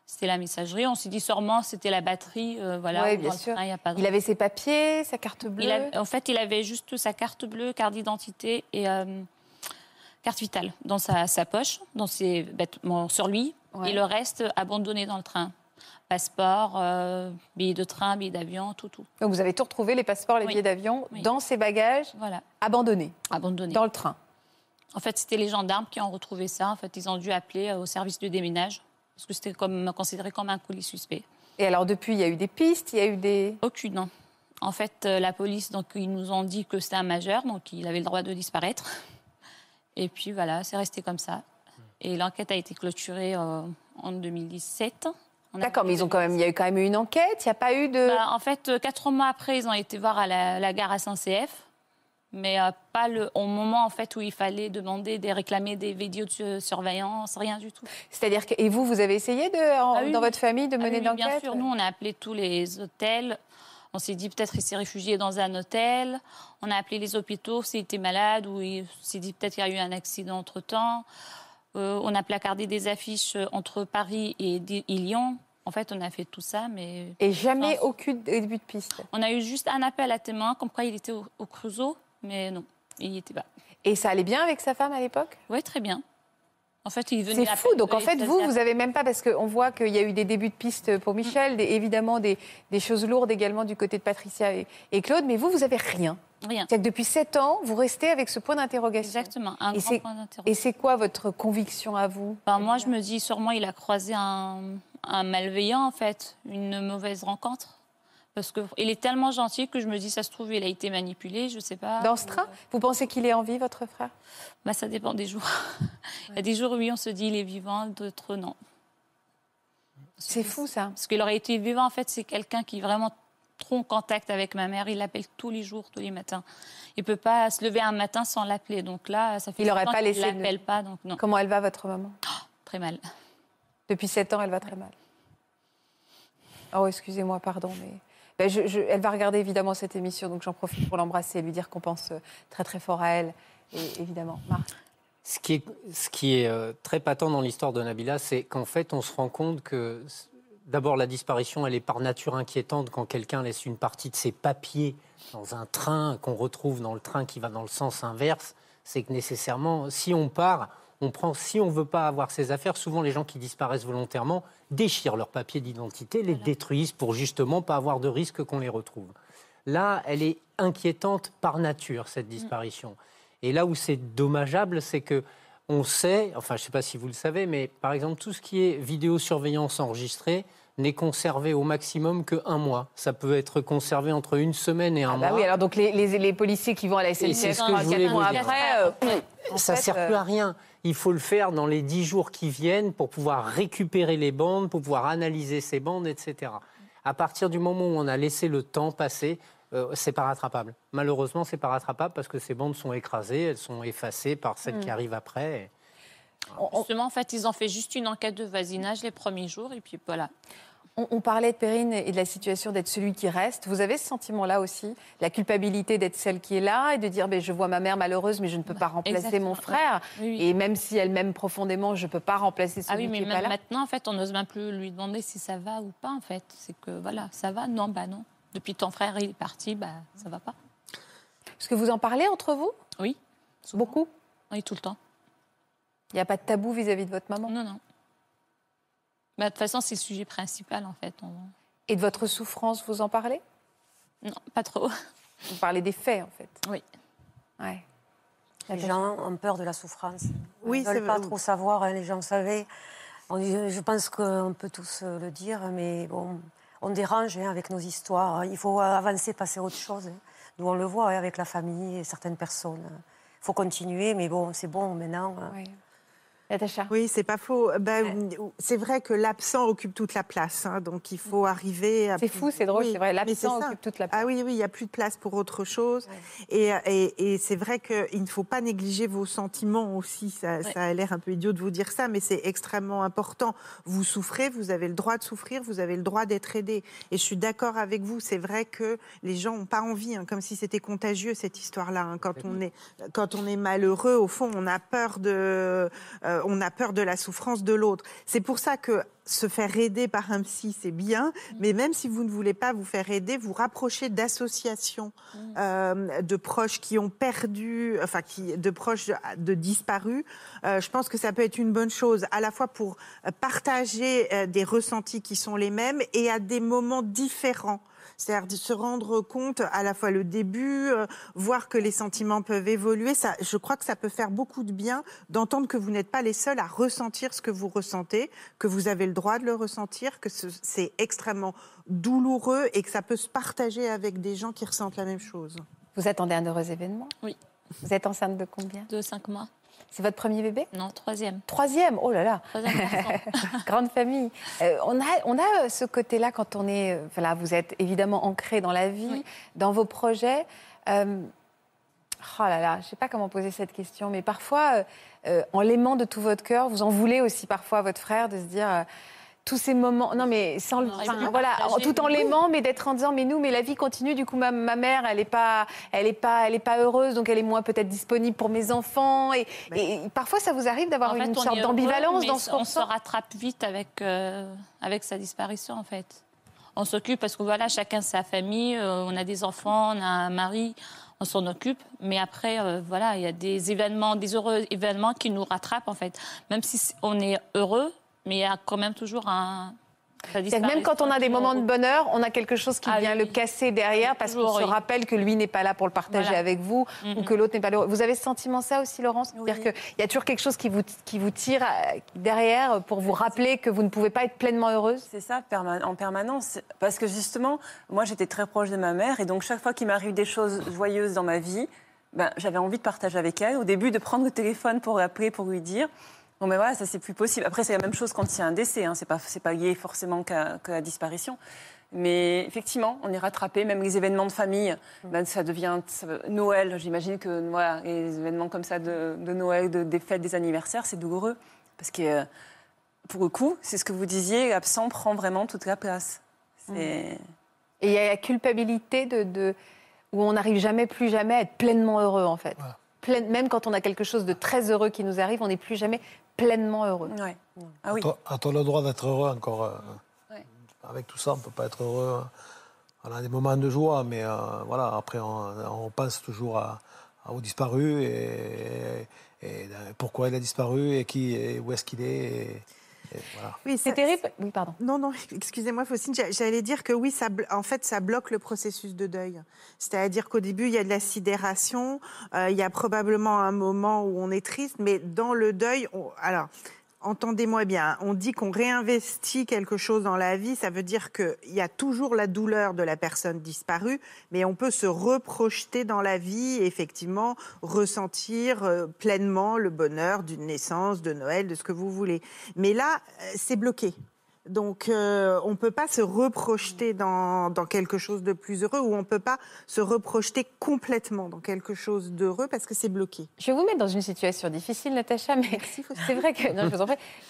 C'était la messagerie. On s'est dit sûrement c'était la batterie. euh, voilà, dans bien sûr. train, y a pas de- Il avait ses papiers, sa carte bleue. en fait, il avait juste sa carte bleue, carte d'identité et euh, carte vitale dans sa, sa poche, dans ses vêtements sur lui, Ouais. et le reste abandonné dans le train. Passeport, euh, billets de train, billets d'avion, tout, tout. Donc vous avez tout retrouvé, les passeports, les Oui. billets d'avion, Oui. dans ses bagages, Voilà, abandonnés, abandonné. dans le train. En fait, c'était les gendarmes qui ont retrouvé ça. En fait, ils ont dû appeler euh, au service de déménage parce que c'était comme, considéré comme un colis suspect. Et alors depuis, il y a eu des pistes, il y a eu des... Aucune. non. En fait, euh, la police, donc, ils nous ont dit que c'était un majeur, donc il avait le droit de disparaître. Et puis voilà, c'est resté comme ça. Et l'enquête a été clôturée euh, en 2017. D'accord, mais ils ont quand même, il y a eu quand même eu une enquête, il n'y a pas eu de... Bah, en fait, euh, quatre mois après, ils ont été voir à la, la gare SNCF, mais euh, pas le, au moment en fait où il fallait demander, réclamer des vidéos de surveillance, rien du tout. C'est-à-dire que... Et vous, vous avez essayé, de, en- Ah oui, dans oui. votre famille, de Ah mener oui, oui, Bien sûr, nous, on a appelé tous les hôtels. On s'est dit peut-être qu'il s'est réfugié dans un hôtel. On a appelé les hôpitaux s'il était malade ou il s'est dit peut-être qu'il y a eu un accident entre-temps. Euh, on a placardé des affiches euh, entre Paris et, Lyon. En fait, on a fait tout ça, mais Et jamais Non. aucun début de piste. on a eu juste un appel à témoin comme quoi il était au, au Creusot, mais non, il n'y était pas. Et ça allait bien avec sa femme à l'époque? Oui, très bien. En fait, il venait C'est fou. Donc en fait, vous, vous avez même pas, parce qu'on voit qu'il y a eu des débuts de piste pour Michel, des- évidemment des, des choses lourdes également du côté de Patricia et, et Claude, mais vous, vous avez rien. Rien. C'est-à-dire que depuis sept ans, vous restez avec ce point d'interrogation. Exactement, un Et grand c'est- point d'interrogation. Et c'est quoi votre conviction à vous? Ben, moi, je me dis sûrement il a croisé un, un malveillant, en fait, une mauvaise rencontre. Parce qu'il est tellement gentil que je me dis, ça se trouve, il a été manipulé, je sais pas. Dans ce train? Vous pensez qu'il est en vie, votre frère? Bah, ça dépend des jours. Il y a des jours, oui, on se dit il est vivant, d'autres, non. C'est fou, ça. Parce qu'il aurait été vivant, en fait, c'est quelqu'un qui est vraiment trop en contact avec ma mère. Il l'appelle tous les jours, tous les matins. Il peut pas se lever un matin sans l'appeler. Donc là, ça fait Il aurait longtemps pas qu'il laissé de- l'appelle pas, donc non. Comment elle va, votre maman? Très mal. Depuis sept ans, elle va très mal. Oh, excusez-moi, pardon, mais... Ben, je- je- elle va regarder évidemment cette émission, donc j'en profite pour l'embrasser et lui dire qu'on pense euh, très très fort à elle, et, évidemment. Marc Ce qui est, ce qui est euh, très patent dans l'histoire de Nabila, c'est qu'en fait, on se rend compte que, d'abord, la disparition, elle est par nature inquiétante quand quelqu'un laisse une partie de ses papiers dans un train, qu'on retrouve dans le train qui va dans le sens inverse. C'est que nécessairement, si on part, on prend, si on ne veut pas avoir ses affaires, souvent les gens qui disparaissent volontairement déchirent leurs papiers d'identité, les détruisent pour justement pas avoir de risque qu'on les retrouve. Là, elle est inquiétante par nature, cette disparition. Et là où c'est dommageable, c'est que on sait, enfin je ne sais pas si vous le savez, mais par exemple tout ce qui est vidéosurveillance enregistrée n'est conservé au maximum que un mois. Ça peut être conservé entre une semaine et un Ah bah mois. oui, alors donc les, les- les policiers qui vont à la SNCF ce que je voulais quatre mois vous dire. après, euh, ça fait, sert euh, plus à rien. Il faut le faire dans les dix jours qui viennent pour pouvoir récupérer les bandes, pour pouvoir analyser ces bandes, etc. À partir du moment où on a laissé le temps passer, euh, c'est pas rattrapable. Malheureusement, c'est pas rattrapable parce que ces bandes sont écrasées, elles sont effacées par celles Mm. qui arrivent après. Justement, en fait, ils ont fait juste une enquête de voisinage les premiers jours et puis voilà. On, on parlait de Perrine et de la situation d'être celui qui reste. Vous avez ce sentiment-là aussi La culpabilité d'être celle qui est là et de dire ben, je vois ma mère malheureuse, mais je ne peux pas remplacer exactement, mon frère. Oui, oui. Et même si elle m'aime profondément, je ne peux pas remplacer celui Ah oui, mais qui n'est pas même là. maintenant, en fait, on n'ose même plus lui demander si ça va ou pas, en fait. C'est que, voilà, ça va? Non, bah non. Depuis ton frère, il est parti, bah ça va pas. Est-ce que vous en parlez entre vous? Oui. Beaucoup? Oui, tout le temps. Il n'y a pas de tabou vis-à-vis de votre maman? Non, non. Bah, de toute façon, c'est le sujet principal, en fait. On- Et de votre souffrance, vous en parlez? Non, pas trop. Vous parlez des faits, en fait. Oui. Ouais. Les gens ont peur de la souffrance. Oui, Ils ne veulent pas trop savoir, hein, les gens savaient. Dit- je pense qu'on peut tous euh, le dire, mais bon, on dérange hein, avec nos histoires. Il faut avancer, passer à autre chose. hein. Nous, on le voit hein, avec la famille et certaines personnes. Il faut continuer, mais bon, c'est bon maintenant. hein. Natacha? Oui, c'est pas faux. Ben, C'est vrai que l'absent occupe toute la place, hein, donc il faut arriver à. C'est fou, c'est drôle, Oui, c'est vrai. L'absent occupe toute la place. Ah oui, oui, il n'y a plus de place pour autre chose. Et, et- et c'est vrai qu'il ne faut pas négliger vos sentiments aussi. Ça, ça a l'air un peu idiot de vous dire ça, mais c'est extrêmement important. Vous souffrez, vous avez le droit de souffrir, vous avez le droit d'être aidé. Et je suis d'accord avec vous. C'est vrai que les gens n'ont pas envie, hein, comme si c'était contagieux cette histoire-là. hein. Quand on est quand on est malheureux, au fond, on a peur de euh, on a peur de la souffrance de l'autre. C'est pour ça que se faire aider par un psy, c'est bien, mais même si vous ne voulez pas vous faire aider, vous rapprocher d'associations euh, de proches qui ont perdu, enfin, qui, de proches de disparus. Euh, je pense que ça peut être une bonne chose, à la fois pour euh, partager euh, des ressentis qui sont les mêmes et à des moments différents. C'est-à-dire de se rendre compte à la fois le début, euh, voir que les sentiments peuvent évoluer. Ça, je crois que ça peut faire beaucoup de bien d'entendre que vous n'êtes pas les seuls à ressentir ce que vous ressentez, que vous avez le droit de le ressentir, que ce- c'est extrêmement douloureux et que ça peut se partager avec des gens qui ressentent la même chose. Vous attendez un heureux événement? Oui. Vous êtes enceinte de combien? De cinq mois. C'est votre premier bébé? Non, troisième. Troisième, oh là là, Troisième grande famille. Euh, on, a, on a ce côté-là quand on est, euh, voilà, vous êtes évidemment ancré dans la vie, Oui. dans vos projets. Euh, oh là là, je ne sais pas comment poser cette question, mais parfois, euh, euh, en l'aimant de tout votre cœur, vous en voulez aussi parfois à votre frère de se dire. Tous ces moments, non mais sans le, On aurait enfin, voilà, partager. tout en l'aimant, mais d'être en disant mais nous, mais la vie continue. Du coup, ma, ma mère, elle est pas, elle est pas, elle est pas heureuse, donc elle est moins peut-être disponible pour mes enfants. Et, et parfois, ça vous arrive d'avoir fait, une on sorte d'ambivalence dans ce On qu'on se ressent. rattrape vite avec, euh, avec sa disparition, en fait. On s'occupe parce que voilà, chacun sa famille, euh, on a des enfants, on a un mari, on s'en occupe. Mais après, euh, voilà, il y a des événements, des heureux événements qui nous rattrapent, en fait. Même si on est heureux, mais il y a quand même toujours un. que même quand on a des moments de bonheur, on a quelque chose qui Ah vient oui, le casser derrière parce qu'on se rappelle que lui n'est pas là pour le partager Voilà. avec vous ou Mhm. que l'autre n'est pas là. Vous avez ce sentiment ça aussi, Laurence? C'est-à-dire qu'il y a toujours quelque chose qui vous, qui vous tire euh, derrière pour vous rappeler que vous ne pouvez pas être pleinement heureuse? C'est ça, en permanence. Parce que justement, moi, j'étais très proche de ma mère. Et donc, chaque fois qu'il m'arrive des choses joyeuses dans ma vie, ben, j'avais envie de partager avec elle. Au début, de prendre le téléphone pour l'appeler, pour lui dire. Bon, mais voilà, ça, c'est plus possible. Après, c'est la même chose quand il y a un décès. Hein. C'est pas, c'est pas lié forcément qu'à, qu'à la disparition. Mais effectivement, on est rattrapé. Même les événements de famille, ben, ça devient ça- Noël. J'imagine que voilà, les événements comme ça de, de Noël, de- des fêtes, des anniversaires, c'est douloureux. Parce que, euh, pour le coup, c'est ce que vous disiez, l'absent prend vraiment toute la place. C'est... Et il y a la culpabilité de, de- où on n'arrive jamais, plus jamais à être pleinement heureux en fait. Pleine- même quand on a quelque chose de très heureux qui nous arrive, on n'est plus jamais pleinement heureux. Ouais. Ah oui. A-t-on- A-t-on le droit d'être heureux encore euh, Ouais. Avec tout ça, on ne peut pas être heureux. On a des moments de joie, mais euh, voilà, après, on, on pense toujours à, à- au disparu et, et pourquoi il a disparu et, qui, et où est-ce qu'il est. voilà. Oui, C'est terrible. Oui, pardon. Non, non, excusez-moi, Faustine, j'a- j'allais dire que oui, ça, en fait, ça bloque le processus de deuil. C'est-à-dire qu'au début, il y a de la sidération, euh, il y a probablement un moment où on est triste, mais dans le deuil, on- alors, Entendez-moi bien, on dit qu'on réinvestit quelque chose dans la vie, ça veut dire qu'il y a toujours la douleur de la personne disparue, mais on peut se reprojeter dans la vie et effectivement ressentir euh, pleinement le bonheur d'une naissance, de Noël, de ce que vous voulez. Mais là, euh, c'est bloqué. Donc, euh, on ne peut pas se reprojeter dans, dans, quelque chose de plus heureux ou on ne peut pas se reprojeter complètement dans quelque chose d'heureux parce que c'est bloqué. Je vais vous mettre dans une situation difficile, Natacha, mais c'est vrai que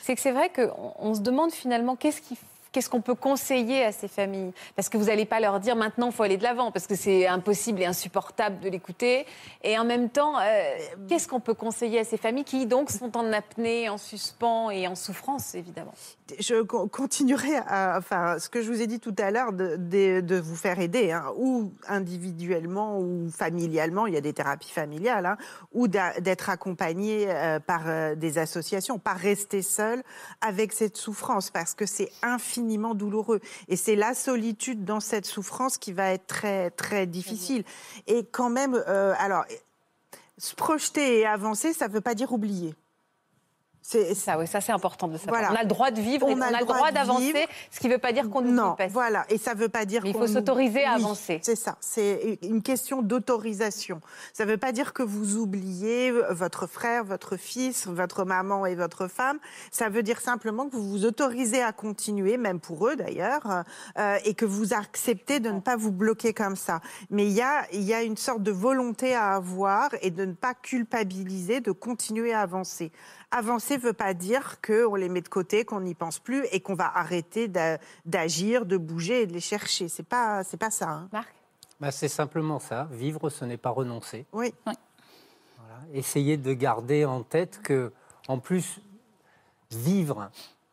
c'est que c'est vrai qu'on on se demande finalement qu'est-ce qui qu'est-ce qu'on peut conseiller à ces familles? Parce que vous n'allez pas leur dire maintenant il faut aller de l'avant, parce que c'est impossible et insupportable de l'écouter. Et en même temps, euh, qu'est-ce qu'on peut conseiller à ces familles qui donc sont en apnée, en suspens et en souffrance, évidemment? Je continuerai à, enfin, ce que je vous ai dit tout à l'heure, de, vous faire aider, hein, ou individuellement ou familialement, il y a des thérapies familiales, hein, ou d'être accompagné euh, par euh, des associations, pas rester seul avec cette souffrance, parce que c'est infini douloureux. Et c'est la solitude dans cette souffrance qui va être très, très difficile. Et quand même, euh, alors, se projeter et avancer, ça ne veut pas dire oublier. C'est ça, oui, ça c'est important de savoir. On a le droit de vivre, on, a, le droit, d'avancer, ce qui ne veut pas dire qu'on ne Non, voilà, et ça ne veut pas dire Il faut s'autoriser à avancer. C'est ça, c'est une question d'autorisation. Ça ne veut pas dire que vous oubliez votre frère, votre fils, votre maman et votre femme. Ça veut dire simplement que vous vous autorisez à continuer, même pour eux d'ailleurs, euh, et que vous acceptez de ne pas vous bloquer comme ça. Mais il y a, y a une sorte de volonté à avoir et de ne pas culpabiliser, de continuer à avancer. Avancer ne veut pas dire qu'on les met de côté, qu'on n'y pense plus et qu'on va arrêter d'agir, de bouger et de les chercher. C'est pas, c'est pas ça. Hein. Marc? Bah, C'est simplement ça. Vivre, ce n'est pas renoncer. Oui. Essayez de garder en tête que, en plus, vivre,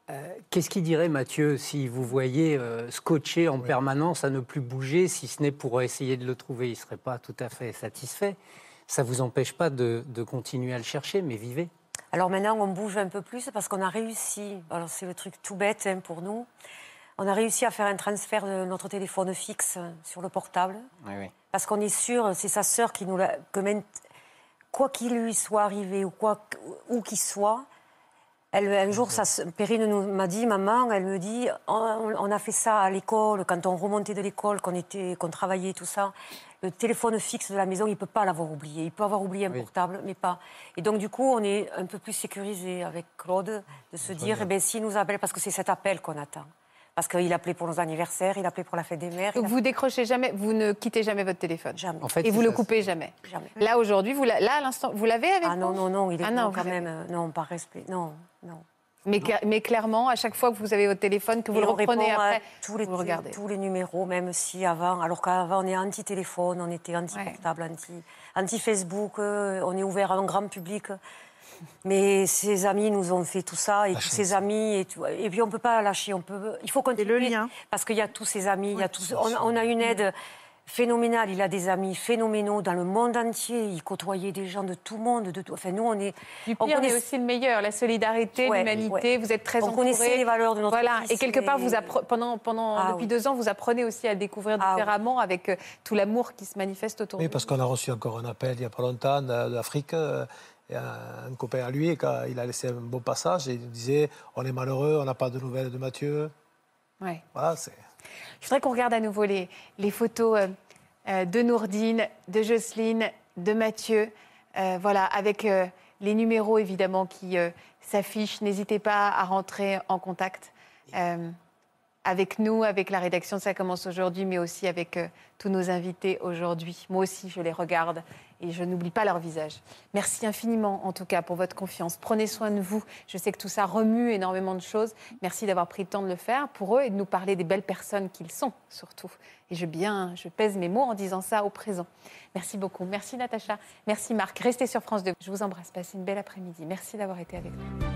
euh, qu'est-ce qu'il dirait Mathieu si vous voyez euh, scotché en permanence à ne plus bouger, si ce n'est pour essayer de le trouver? Il ne serait pas tout à fait satisfait. Ça ne vous empêche pas de, de continuer à le chercher, mais vivez. Alors maintenant, on bouge un peu plus parce qu'on a réussi, alors c'est le truc tout bête hein, pour nous, on a réussi à faire un transfert de notre téléphone fixe sur le portable. Parce qu'on est sûr, c'est sa sœur qui nous l'a. Que quoi qu'il lui soit arrivé ou quoi où qu'il soit, elle, un jour, sa, Perrine m'a dit, maman, elle me dit, on, a fait ça à l'école, quand on remontait de l'école, qu'on était, qu'on travaillait, tout ça le téléphone fixe de la maison, il ne peut pas l'avoir oublié. Il peut avoir oublié un portable, mais pas. Et donc, du coup, on est un peu plus sécurisé avec Claude de se dire, eh bien, s'il nous appelle, parce que c'est cet appel qu'on attend. Parce qu'il appelait pour nos anniversaires, il appelait pour la fête des mères. Donc vous décrochez jamais, vous ne quittez jamais votre téléphone Jamais. En fait, et vous le coupez jamais Jamais. Là, aujourd'hui, vous, là, à l'instant, vous l'avez avec ah, vous Ah non, non, non, il est ah, quand même... Euh, non, par respect. Non, non. Mais, clairement, à chaque fois que vous avez votre téléphone, que vous le reprenez après, tous les, vous regardez. Tous les numéros, même si avant, alors qu'avant on est anti-téléphone, on était anti-portable, anti-Facebook, euh, on est ouvert à un grand public. Mais ses amis nous ont fait tout ça, et tous ses amis, et, et puis on ne peut pas lâcher, on peut, il faut continuer. le lien. Parce qu'il y a tous ses amis, il y a tous, on, a une aide phénoménal. Il a des amis phénoménaux dans le monde entier. Il côtoyait des gens de tout le monde. De tout... Enfin, nous, on est. Du pire, on connaît... aussi le meilleur. La solidarité, l'humanité. Vous êtes très on connaissait les valeurs de notre Voilà. Et quelque part, vous pendant, pendant ah depuis deux ans, vous apprenez aussi à découvrir ah différemment avec euh, tout l'amour qui se manifeste autour de vous. Oui, parce qu'on a reçu encore un appel il n'y a pas longtemps d'Afrique. Euh, y a un copain à lui, il a laissé un beau passage et il disait On est malheureux, on n'a pas de nouvelles de Mathieu. Ouais. Voilà, c'est. Je voudrais qu'on regarde à nouveau les, photos euh, euh, de Nourdine, de Jocelyne, de Mathieu. Euh, voilà, avec les numéros évidemment qui s'affichent. N'hésitez pas à rentrer en contact avec nous, avec la rédaction Ça commence aujourd'hui, mais aussi avec tous nos invités aujourd'hui. Moi aussi, je les regarde et je n'oublie pas leur visage. Merci infiniment, en tout cas, pour votre confiance. Prenez soin de vous. Je sais que tout ça remue énormément de choses. Merci d'avoir pris le temps de le faire pour eux et de nous parler des belles personnes qu'ils sont, surtout. Et je, bien, je pèse mes mots en disant ça au présent. Merci beaucoup. Merci Natacha. Merci Marc. Restez sur France 2. Je vous embrasse. Passez une belle après-midi. Merci d'avoir été avec nous.